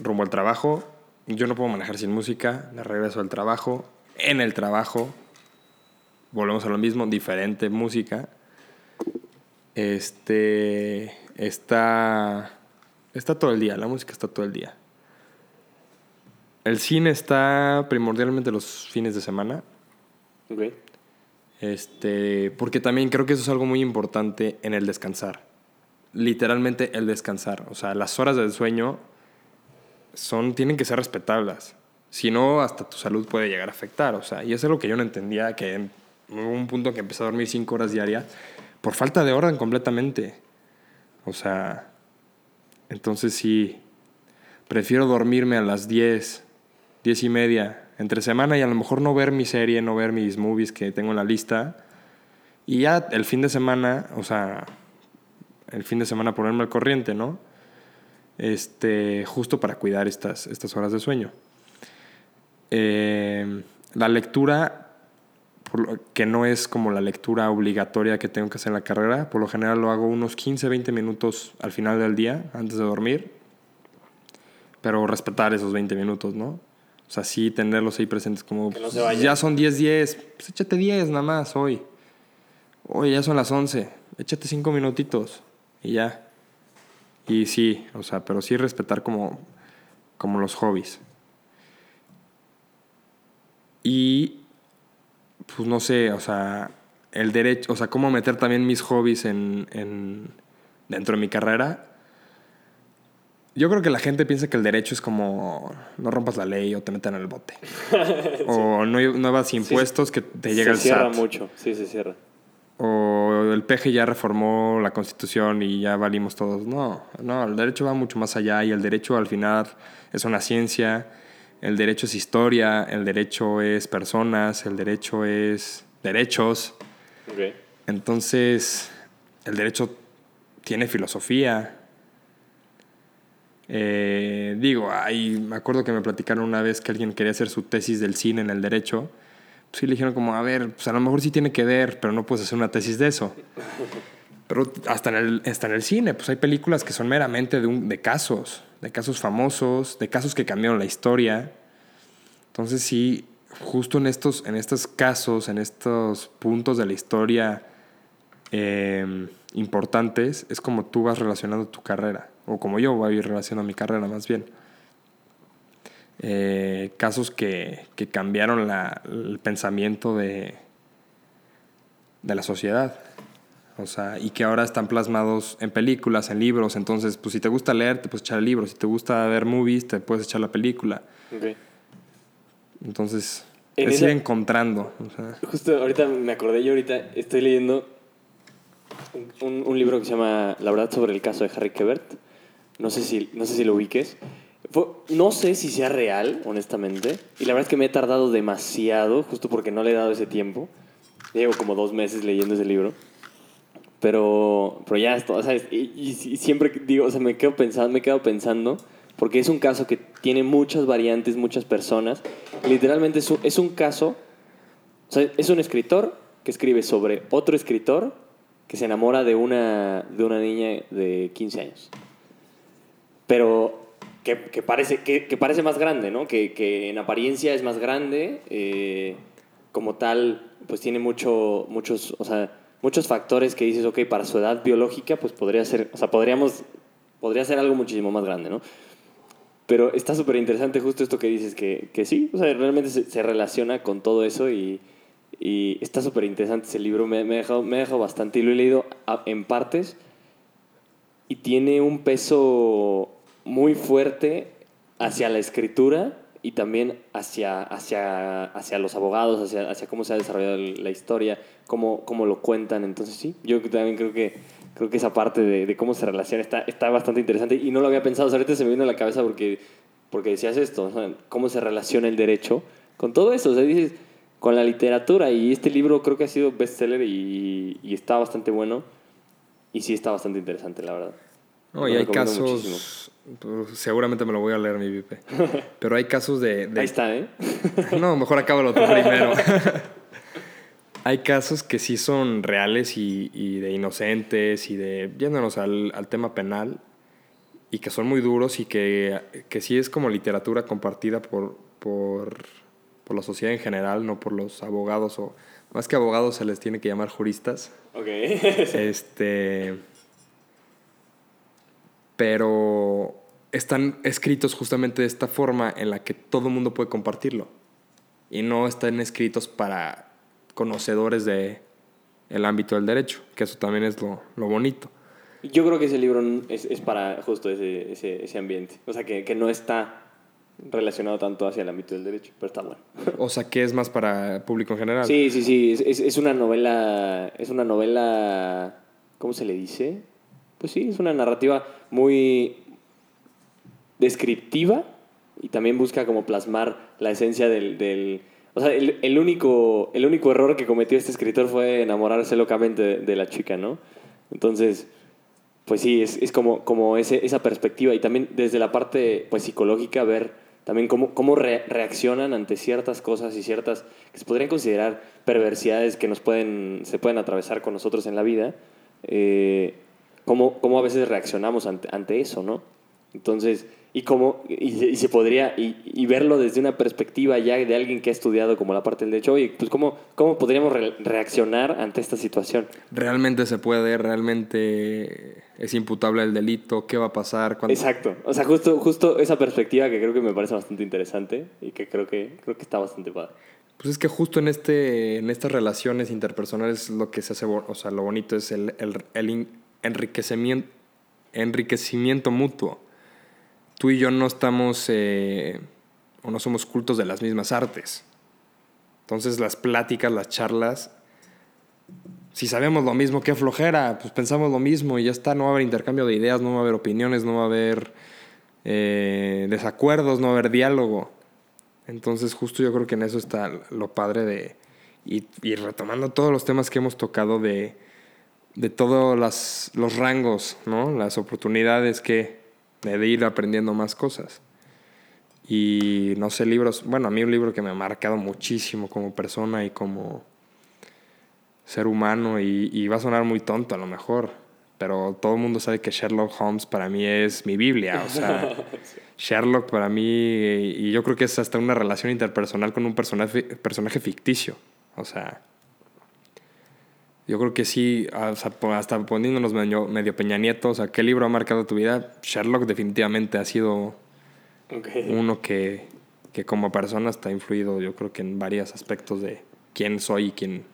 rumbo al trabajo. Yo no puedo manejar sin música. De regreso al trabajo. En el trabajo. Volvemos a lo mismo, diferente música. Este, está, está todo el día. La música está todo el día. El cine está primordialmente los fines de semana. Ok. Este, porque también creo que eso es algo muy importante en el descansar. Literalmente el descansar. O sea, las horas del sueño son, tienen que ser respetables. Si no, hasta tu salud puede llegar a afectar. O sea, y eso es lo que yo no entendía, que hubo un punto que empecé a dormir cinco horas diarias por falta de orden completamente. O sea, entonces sí, prefiero dormirme a las 10, 10 y media entre semana y a lo mejor no ver mi serie, no ver mis movies que tengo en la lista. Y ya el fin de semana, o sea, el fin de semana ponerme al corriente, ¿no? Este, justo para cuidar estas, estas horas de sueño. Eh, la lectura, lo- que no es como la lectura obligatoria que tengo que hacer en la carrera, por lo general lo hago unos 15, 20 minutos al final del día, antes de dormir, pero respetar esos 20 minutos, ¿no? O sea, sí tenerlos ahí presentes como, no vayan. ya son 10, 10, pues échate 10 nada más hoy. Hoy ya son las 11, échate 5 minutitos y ya. Y sí, o sea, pero sí respetar como, como los hobbies. Y, pues no sé, o sea, el derecho, o sea, cómo meter también mis hobbies en, en- dentro de mi carrera. Yo creo que la gente piensa que el derecho es como no rompas la ley o te meten en el bote. O no, no hagas impuestos que te llega se el cierra SAT. mucho, sí, se cierra. o el peje ya reformó la constitución y ya valimos todos. No, no, el derecho va mucho más allá y el derecho al final es una ciencia, el derecho es historia, el derecho es personas, el derecho es derechos. Entonces, el derecho tiene filosofía. Eh, digo, ahí me acuerdo que me platicaron una vez que alguien quería hacer su tesis del cine en el derecho pues sí le dijeron como, a ver, pues a lo mejor sí tiene que ver, pero no puedes hacer una tesis de eso. Pero hasta en el, hasta en el cine, pues hay películas que son meramente de, un, de casos, de casos famosos, de casos que cambiaron la historia. Entonces sí, justo en estos, en estos casos, en estos puntos de la historia em, importantes, es como tú vas relacionando tu carrera, o como yo voy relacionando mi carrera más bien. Eh, casos que, que cambiaron la, el pensamiento de, de la sociedad. O sea, y que ahora están plasmados en películas, en libros. Entonces, pues si te gusta leer, te puedes echar el libro. Si te gusta ver movies, te puedes echar la película. Entonces, es ir encontrando. Justo ahorita me acordé, yo ahorita estoy leyendo un, un, libro que se llama La verdad sobre el caso de Harry Quebert. No sé si, no sé si lo ubiques. No sé si sea real, honestamente. Y la verdad es que me he tardado demasiado, justo porque no le he dado ese tiempo. Llevo como dos meses leyendo ese libro. Pero, pero ya esto, ¿sabes? Y, y, siempre digo, o sea, me quedo pensando, me quedo pensando, porque es un caso que tiene muchas variantes, muchas personas. Literalmente es un, caso, o sea, es un escritor que escribe sobre otro escritor que se enamora de una, de una niña de 15 años. Pero que, parece, que, parece más grande, ¿no? Que, que, en apariencia es más grande, eh, como tal, pues tiene mucho, muchos, o sea, muchos factores que dices, ok, para su edad biológica, pues podría ser, o sea, podríamos, podría ser algo muchísimo más grande, ¿no? Pero está súper interesante justo esto que dices, que, que sí, o sea, realmente se, se relaciona con todo eso y, y está súper interesante ese libro, me, me, ha dejado, me ha dejado bastante y lo he leído en partes y tiene un peso muy fuerte hacia la escritura y también hacia, hacia, hacia los abogados, hacia, hacia cómo se ha desarrollado la historia, cómo, cómo lo cuentan. Entonces sí, yo también creo que, creo que esa parte de, de cómo se relaciona está, está bastante interesante y no lo había pensado. O sea, ahorita se me vino a la cabeza porque, porque decías esto, cómo se relaciona el derecho con todo eso. O sea, dices, con la literatura y este libro creo que ha sido bestseller y, y está bastante bueno y sí está bastante interesante, la verdad. No, y hay casos, pues, seguramente me lo voy a leer mi VIP, pero hay casos de... Ahí está, ¿eh? no, mejor acabo lo primero. hay casos que sí son reales y, y de inocentes y de, yéndonos al, al, tema penal, y que son muy duros y que, que sí es como literatura compartida por, por, por la sociedad en general, no por los abogados o... Más que abogados se les tiene que llamar juristas. Ok. este pero están escritos justamente de esta forma en la que todo el mundo puede compartirlo y no están escritos para conocedores de el ámbito del derecho, que eso también es lo, lo bonito. Yo creo que ese libro es, es para justo ese, ese, ese, ambiente, o sea, que, que, no está relacionado tanto hacia el ámbito del derecho, pero está bueno. O sea, que es más para público en general. Sí, sí, sí, es, es una novela, es una novela, ¿cómo se le dice? pues sí, es una narrativa muy descriptiva y también busca como plasmar la esencia del... del o sea, el, el, único, el único error que cometió este escritor fue enamorarse locamente de, la chica, ¿no? Entonces, pues sí, es, es como, como ese, esa perspectiva y también desde la parte pues, psicológica ver también cómo, cómo re reaccionan ante ciertas cosas y ciertas que se podrían considerar perversidades que nos pueden, se pueden atravesar con nosotros en la vida. Eh, cómo, cómo a veces reaccionamos ante, eso, ¿no? Entonces, y cómo, y, y se podría, y, y, verlo desde una perspectiva ya de alguien que ha estudiado como la parte del derecho, oye, pues cómo, cómo podríamos re reaccionar ante esta situación. Realmente se puede, realmente es imputable el delito, qué va a pasar cuando... Exacto, o sea, justo, justo esa perspectiva que creo que me parece bastante interesante y que creo que, creo que está bastante padre. Pues es que justo en, este, en estas relaciones interpersonales lo que se hace, o sea, lo bonito es el, el, el enriquecimiento, enriquecimiento mutuo. Tú y yo no estamos eh, o no somos cultos de las mismas artes. Entonces las pláticas, las charlas, si sabemos lo mismo, qué flojera, pues pensamos lo mismo y ya está, no va a haber intercambio de ideas, no va a haber opiniones, no va a haber eh, desacuerdos, no va a haber diálogo. Entonces justo yo creo que en eso está lo padre de, y, y retomando todos los temas que hemos tocado de, de todos los rangos, ¿no? las oportunidades que de ir aprendiendo más cosas. Y no sé, libros, bueno, a mí un libro que me ha marcado muchísimo como persona y como ser humano y, y va a sonar muy tonto a lo mejor, pero todo el mundo sabe que Sherlock Holmes para mí es mi Biblia, o sea, Sherlock para mí, y yo creo que es hasta una relación interpersonal con un personaje, personaje ficticio, o sea, yo creo que sí, hasta poniéndonos medio, medio Peña Nieto, o sea, ¿qué libro ha marcado tu vida? Sherlock definitivamente ha sido uno que, que como persona está influido, yo creo que en varios aspectos de quién soy y quién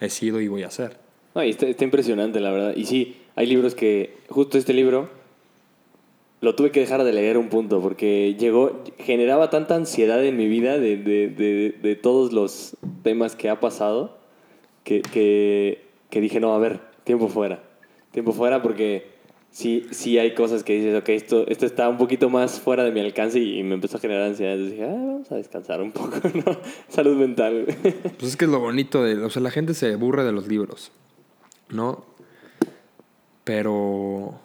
he sido y voy a ser. Ay, está, está impresionante, la verdad. Y sí, hay libros que, justo este libro, lo tuve que dejar de leer un punto porque llegó, generaba tanta ansiedad en mi vida de, de, de, de todos los temas que ha pasado que, que, que, dije, no, a ver, tiempo fuera. Tiempo fuera porque sí, sí hay cosas que dices, ok, esto, esto está un poquito más fuera de mi alcance y, me empezó a generar ansiedad. Entonces dije, ah, vamos a descansar un poco, ¿no? Salud mental. Pues es que es lo bonito de, o sea, la gente se aburre de los libros, ¿no? Pero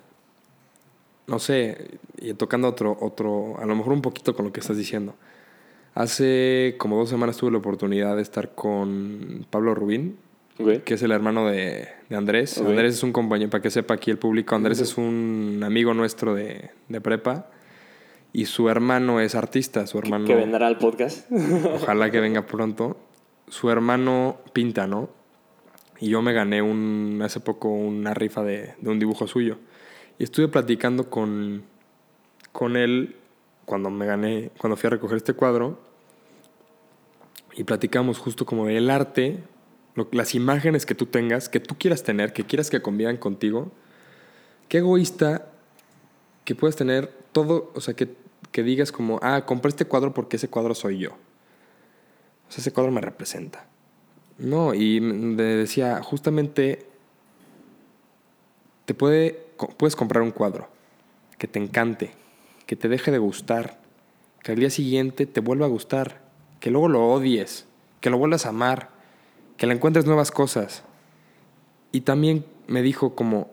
no sé, y tocando otro, otro, a lo mejor un poquito con lo que estás diciendo. Hace como dos semanas tuve la oportunidad de estar con Pablo Rubín, Que es el hermano de, de Andrés. Andrés es un compañero, para que sepa aquí el público, Andrés es un amigo nuestro de, de prepa y su hermano es artista, su hermano... Que vendrá al podcast. Ojalá que venga pronto. Su hermano pinta, ¿no? Y yo me gané un, hace poco una rifa de, de un dibujo suyo. Y estuve platicando con, con él cuando me gané, cuando fui a recoger este cuadro. Y platicamos justo como del arte, las imágenes que tú tengas, que tú quieras tener, que quieras que convivan contigo. Qué egoísta que puedas tener todo, o sea, que, que digas como, ah, compré este cuadro porque ese cuadro soy yo. O sea, ese cuadro me representa. No, y decía, justamente te puede, puedes comprar un cuadro que te encante, que te deje de gustar, que al día siguiente te vuelva a gustar, que luego lo odies, que lo vuelvas a amar, que le encuentres nuevas cosas. Y también me dijo como,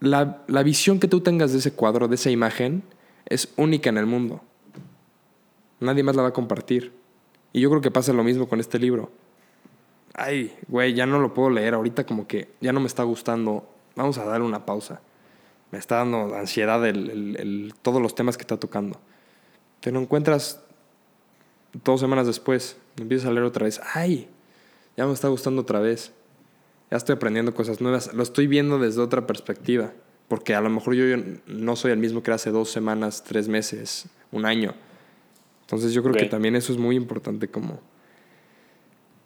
la, la visión que tú tengas de ese cuadro, de esa imagen, es única en el mundo. Nadie más la va a compartir. Y yo creo que pasa lo mismo con este libro. Ay, güey, ya no lo puedo leer. Ahorita como que ya no me está gustando. Vamos a darle una pausa. Me está dando ansiedad el, el- todos los temas que está tocando. Te lo encuentras dos semanas después. Empiezas a leer otra vez. Ay, ya me está gustando otra vez. Ya estoy aprendiendo cosas nuevas. Lo estoy viendo desde otra perspectiva. Porque a lo mejor yo, yo no soy el mismo que hace dos semanas, tres meses, un año. Entonces yo creo que también eso es muy importante como,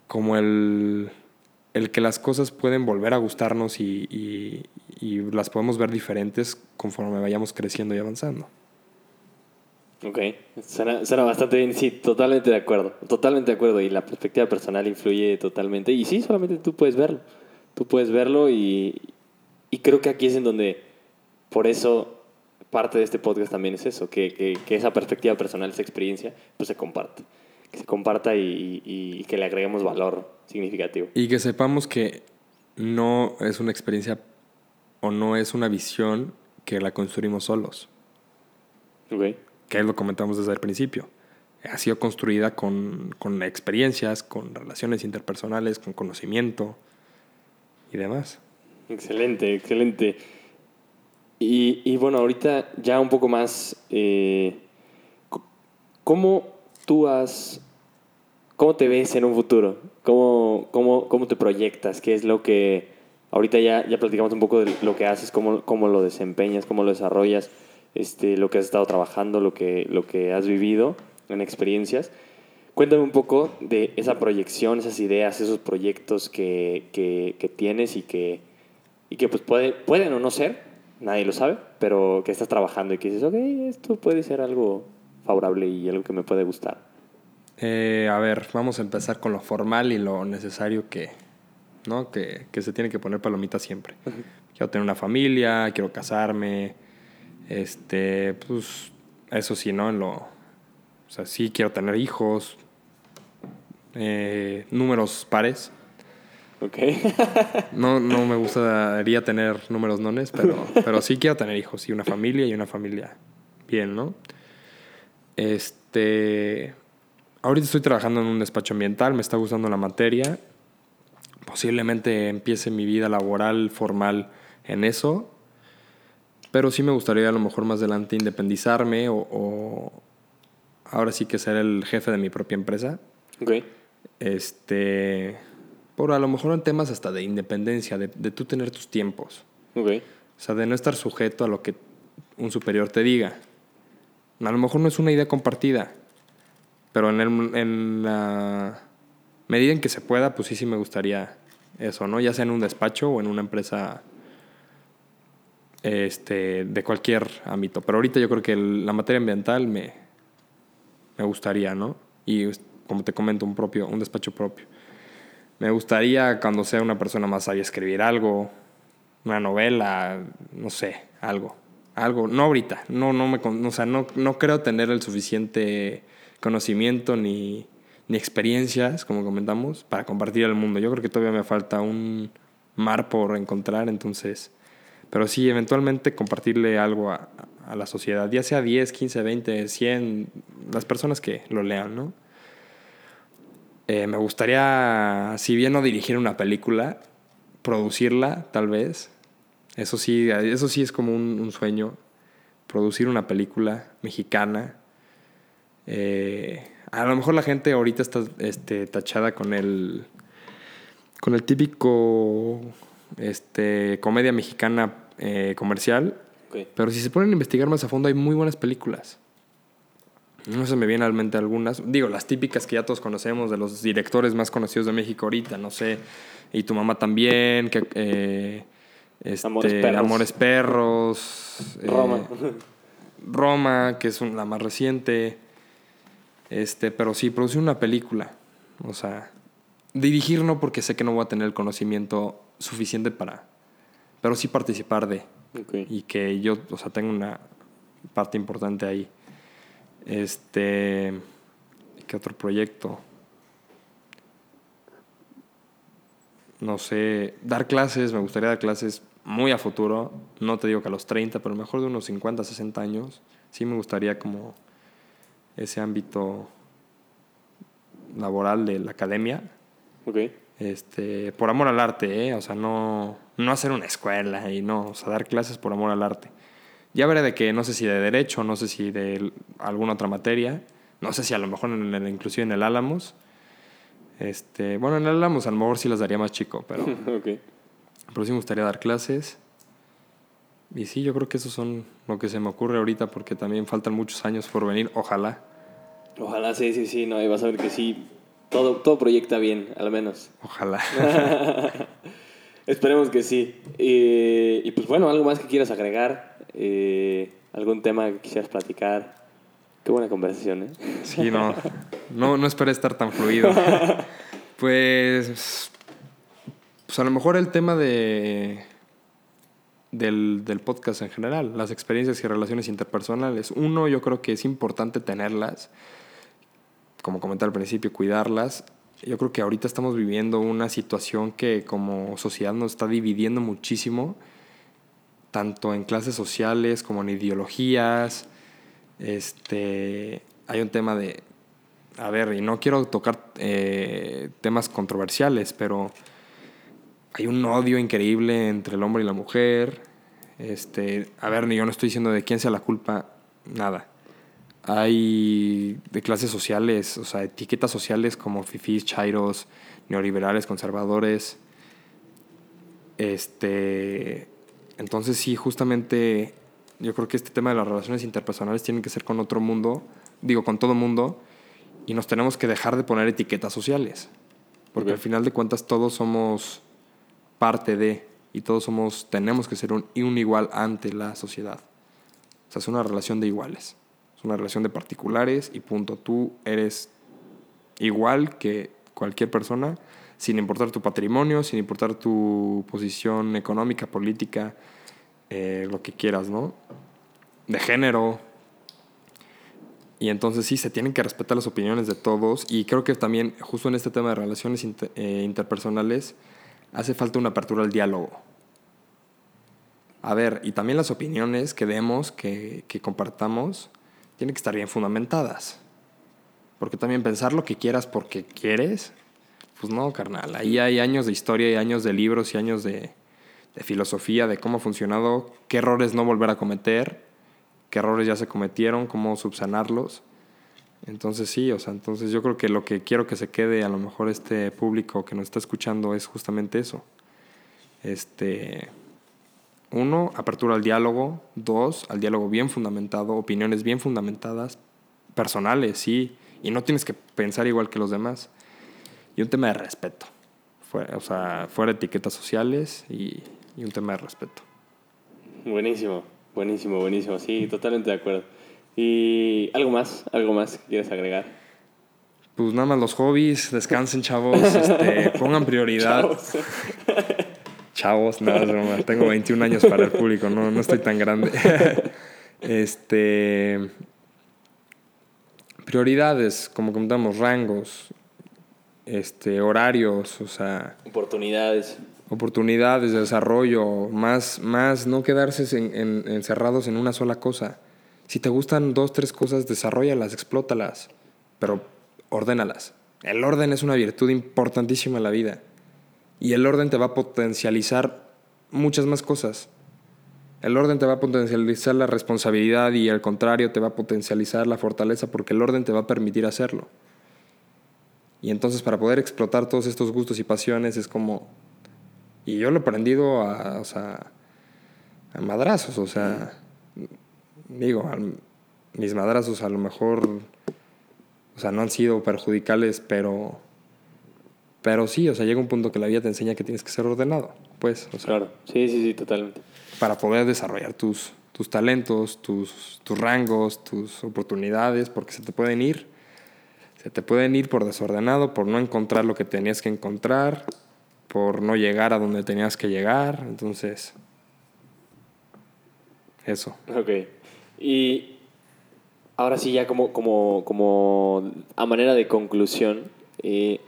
como el, el que las cosas pueden volver a gustarnos y, y- y las podemos ver diferentes conforme vayamos creciendo y avanzando. Ok, suena, suena bastante bien, sí, totalmente de acuerdo, totalmente de acuerdo. Y la perspectiva personal influye totalmente. Y sí, solamente tú puedes verlo, tú puedes verlo y, y creo que aquí es en donde, por eso parte de este podcast también es eso, que, que, que esa perspectiva personal, esa experiencia, pues se comparte, que se comparta y, y- y que le agreguemos valor significativo. Y que sepamos que no es una experiencia o no es una visión que la construimos solos, Ok, que lo comentamos desde el principio. Ha sido construida con, con experiencias, con relaciones interpersonales, con conocimiento y demás. Excelente, excelente. Y, y bueno, ahorita ya un poco más, eh, ¿cómo tú has, cómo te ves en un futuro? ¿Cómo, cómo, cómo te proyectas? ¿Qué es lo que, ahorita ya, ya platicamos un poco de lo que haces, cómo, cómo lo desempeñas, cómo lo desarrollas, este, lo que has estado trabajando, lo que, lo que has vivido en experiencias? Cuéntame un poco de esa proyección, esas ideas, esos proyectos que, que, que tienes y que, y que pues puede, pueden o no ser, nadie lo sabe, pero que estás trabajando y que dices, ok, esto puede ser algo favorable y algo que me puede gustar. Eh, a ver, vamos a empezar con lo formal y lo necesario que, ¿no? Que, que se tiene que poner palomita siempre. Quiero tener una familia, quiero casarme, este, pues, eso sí, ¿no? En lo, o sea, sí quiero tener hijos, eh, números pares. Ok. No, no me gustaría tener números nones, pero, pero sí quiero tener hijos y una familia y una familia bien, ¿no? Este. Ahorita estoy trabajando en un despacho ambiental, me está gustando la materia. Posiblemente empiece mi vida laboral formal en eso. Pero sí me gustaría a lo mejor más adelante independizarme o, o ahora sí que ser el jefe de mi propia empresa. Ok. Este. Por a lo mejor en temas hasta de independencia, de, de tú tener tus tiempos. Ok. O sea, de no estar sujeto a lo que un superior te diga. A lo mejor no es una idea compartida, pero en, el- en la medida en que se pueda, pues sí, sí me gustaría eso, ¿no? Ya sea en un despacho o en una empresa este, de cualquier ámbito. Pero ahorita yo creo que el- la materia ambiental me, me gustaría, ¿no? Y como te comento, un, propio, un despacho propio. Me gustaría cuando sea una persona más sabia escribir algo, una novela, no sé, algo. Algo, no ahorita, no, no me, o sea, no, no creo tener el suficiente conocimiento ni, ni experiencias, como comentamos, para compartir al mundo. Yo creo que todavía me falta un mar por encontrar, entonces, pero sí, eventualmente compartirle algo a, a la sociedad, ya sea 10, 15, 20, 100, las personas que lo lean, ¿no? Eh, me gustaría, si bien no dirigir una película, producirla, tal vez. Eso sí, eso sí es como un, sueño. Producir una película mexicana. Eh, a lo mejor la gente ahorita está este, tachada con el. con el típico. Este, comedia mexicana eh, comercial. Ok. Pero si se ponen a investigar más a fondo, hay muy buenas películas. No se me vienen a la mente algunas. Digo, las típicas que ya todos conocemos de los directores más conocidos de México ahorita, no sé. Y tu mamá también, que, eh, este, Amores Perros. Amores Perros, eh, Roma. Roma, que es la más reciente. Este, pero sí, producir una película. O sea, dirigir no porque sé que no voy a tener el conocimiento suficiente para. Pero sí participar de y que yo, o sea, tengo una parte importante ahí. Este, ¿qué otro proyecto? No sé, dar clases, me gustaría dar clases muy a futuro, no te digo que a los 30, pero mejor de unos 50, 60 años, sí me gustaría como ese ámbito laboral de la academia, Ok. este, por amor al arte, ¿eh? o sea, no, no hacer una escuela y no, o sea, dar clases por amor al arte. Ya veré de que no sé si de derecho, no sé si de alguna otra materia, no sé si a lo mejor en el, inclusive en el Álamos. Este, bueno, en el Álamos a lo mejor sí las daría más chico, pero, ok. pero sí me gustaría dar clases. Y sí, yo creo que eso son lo que se me ocurre ahorita porque también faltan muchos años por venir, ojalá. Ojalá sí, sí, sí, no, y vas a ver que sí. Todo, todo proyecta bien, al menos. Ojalá. Esperemos que sí. Eh, y pues bueno, algo más que quieras agregar, Eh, algún tema que quisieras platicar. Qué buena conversación, ¿eh? Sí, no. No, no esperé estar tan fluido. Pues. Pues a lo mejor el tema de. Del, del podcast en general, las experiencias y relaciones interpersonales. Uno, yo creo que es importante tenerlas, como comenté al principio, cuidarlas. Yo creo que ahorita estamos viviendo una situación que como sociedad nos está dividiendo muchísimo, tanto en clases sociales como en ideologías. Este, hay un tema de, a ver, y no quiero tocar eh, temas controversiales, pero hay un odio increíble entre el hombre y la mujer. Este, a ver, yo no estoy diciendo de quién sea la culpa, nada. Hay de clases sociales, o sea, etiquetas sociales como fifís, chairos, neoliberales, conservadores. Este, entonces sí, justamente yo creo que este tema de las relaciones interpersonales tiene que ser con otro mundo, digo, con todo mundo, y nos tenemos que dejar de poner etiquetas sociales. Porque al final de cuentas todos somos parte de, y todos somos, tenemos que ser un, un igual ante la sociedad. O sea, es una relación de iguales. Es una relación de particulares y punto. Tú eres igual que cualquier persona, sin importar tu patrimonio, sin importar tu posición económica, política, eh, lo que quieras, ¿no? De género. Y entonces sí, se tienen que respetar las opiniones de todos. Y creo que también, justo en este tema de relaciones eh, interpersonales, hace falta una apertura al diálogo. A ver, y también las opiniones que demos, que, que compartamos, tienen que estar bien fundamentadas. Porque también pensar lo que quieras porque quieres, pues no, carnal. Ahí hay años de historia y años de libros y años de, de filosofía de cómo ha funcionado, qué errores no volver a cometer, qué errores ya se cometieron, cómo subsanarlos. Entonces sí, o sea, entonces yo creo que lo que quiero que se quede a lo mejor este público que nos está escuchando es justamente eso. Este, uno, apertura al diálogo. Dos, al diálogo bien fundamentado, opiniones bien fundamentadas, personales, sí, y no tienes que pensar igual que los demás. Y un tema de respeto, fuera, o sea, fuera etiquetas sociales y, y un tema de respeto. Buenísimo, buenísimo, buenísimo, sí, totalmente de acuerdo. ¿Y algo más? ¿Algo más que quieres agregar? Pues nada más los hobbies, descansen chavos, este, pongan prioridad. Chavos. nada, broma. Tengo 21 años para el público, no, no estoy tan grande. este, prioridades, como comentamos, rangos, este, horarios, o sea... Oportunidades. Oportunidades de desarrollo, más, más no quedarse en, encerrados en una sola cosa. Si te gustan dos, tres cosas, desarrollalas, explótalas, pero ordénalas. El orden es una virtud importantísima en la vida. Y el orden te va a potencializar muchas más cosas. El orden te va a potencializar la responsabilidad y al contrario te va a potencializar la fortaleza porque el orden te va a permitir hacerlo. Y entonces para poder explotar todos estos gustos y pasiones es como... Y yo lo he aprendido a, o sea, a madrazos, o sea, digo, mis madrazos a lo mejor, o sea, no han sido perjudicales, pero, pero sí, o sea, llega un punto que la vida te enseña que tienes que ser ordenado, pues. O sea, claro, sí, sí, sí, totalmente. Para poder desarrollar tus, tus talentos, tus, tus rangos, tus oportunidades, porque se te pueden ir. Se te pueden ir por desordenado, por no encontrar lo que tenías que encontrar, por no llegar a donde tenías que llegar. Entonces, eso. Ok. Y ahora sí, ya como, como, como a manera de conclusión, eh,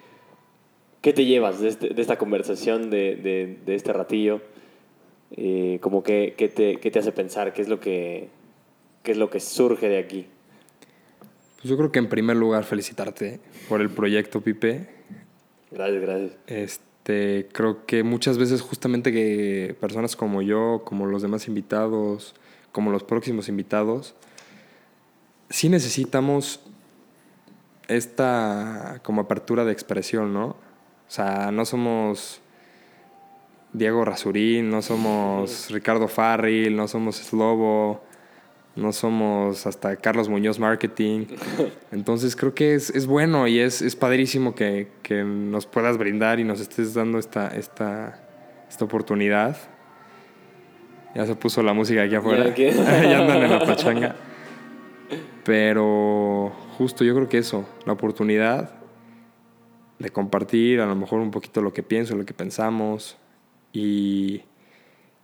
¿qué te llevas de, este, de esta conversación, de, de, de este ratillo? Eh, como que, ¿qué, te, ¿Qué te hace pensar? ¿Qué es, lo que, ¿Qué es lo que surge de aquí? Pues yo creo que en primer lugar felicitarte por el proyecto, Pipe. Gracias, gracias. Este, creo que muchas veces justamente que personas como yo, como los demás invitados, como los próximos invitados, sí necesitamos esta como apertura de expresión, ¿no? O sea, no somos Diego Rasurín, no somos Ricardo Farril, no somos Slobo, no somos hasta Carlos Muñoz Marketing. Entonces creo que es, es bueno y es, es padrísimo que, que, nos puedas brindar y nos estés dando esta, esta, esta oportunidad. Ya se puso la música aquí afuera. Ya, ya andan en la pachanga. Pero justo yo creo que eso, la oportunidad de compartir a lo mejor un poquito lo que pienso, lo que pensamos y,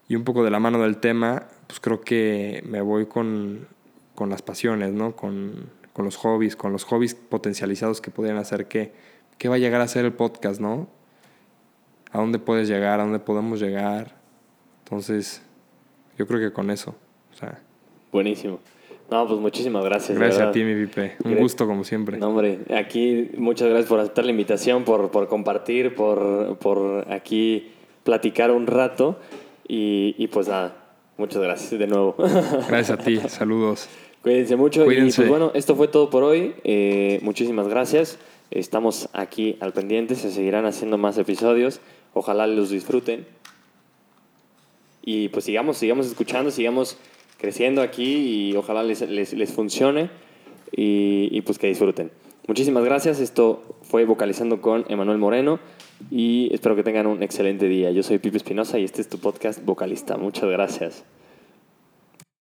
y un poco de la mano del tema, pues creo que me voy con, con las pasiones, ¿no? Con, con, los hobbies, con los hobbies potencializados que podrían hacer que, que va a llegar a ser el podcast, ¿no? ¿A dónde puedes llegar? ¿A dónde podemos llegar? Entonces, yo creo que con eso. O sea. Buenísimo. No, pues muchísimas gracias. Gracias a ti, mi Pipe. Un gusto, como siempre. No, hombre, aquí muchas gracias por aceptar la invitación, por, por compartir, por, por aquí platicar un rato. Y, y, pues nada, muchas gracias de nuevo. Gracias a ti, saludos. Cuídense mucho. Cuídense. Y pues bueno, esto fue todo por hoy. Eh, muchísimas gracias. Estamos aquí al pendiente, se seguirán haciendo más episodios. Ojalá los disfruten. Y pues sigamos, sigamos escuchando, sigamos creciendo aquí y ojalá les, les, les funcione y, y, pues que disfruten. Muchísimas gracias. Esto fue Vocalizando con Emanuel Moreno y espero que tengan un excelente día. Yo soy Pipe Espinosa y este es tu podcast Vocalista. Muchas gracias.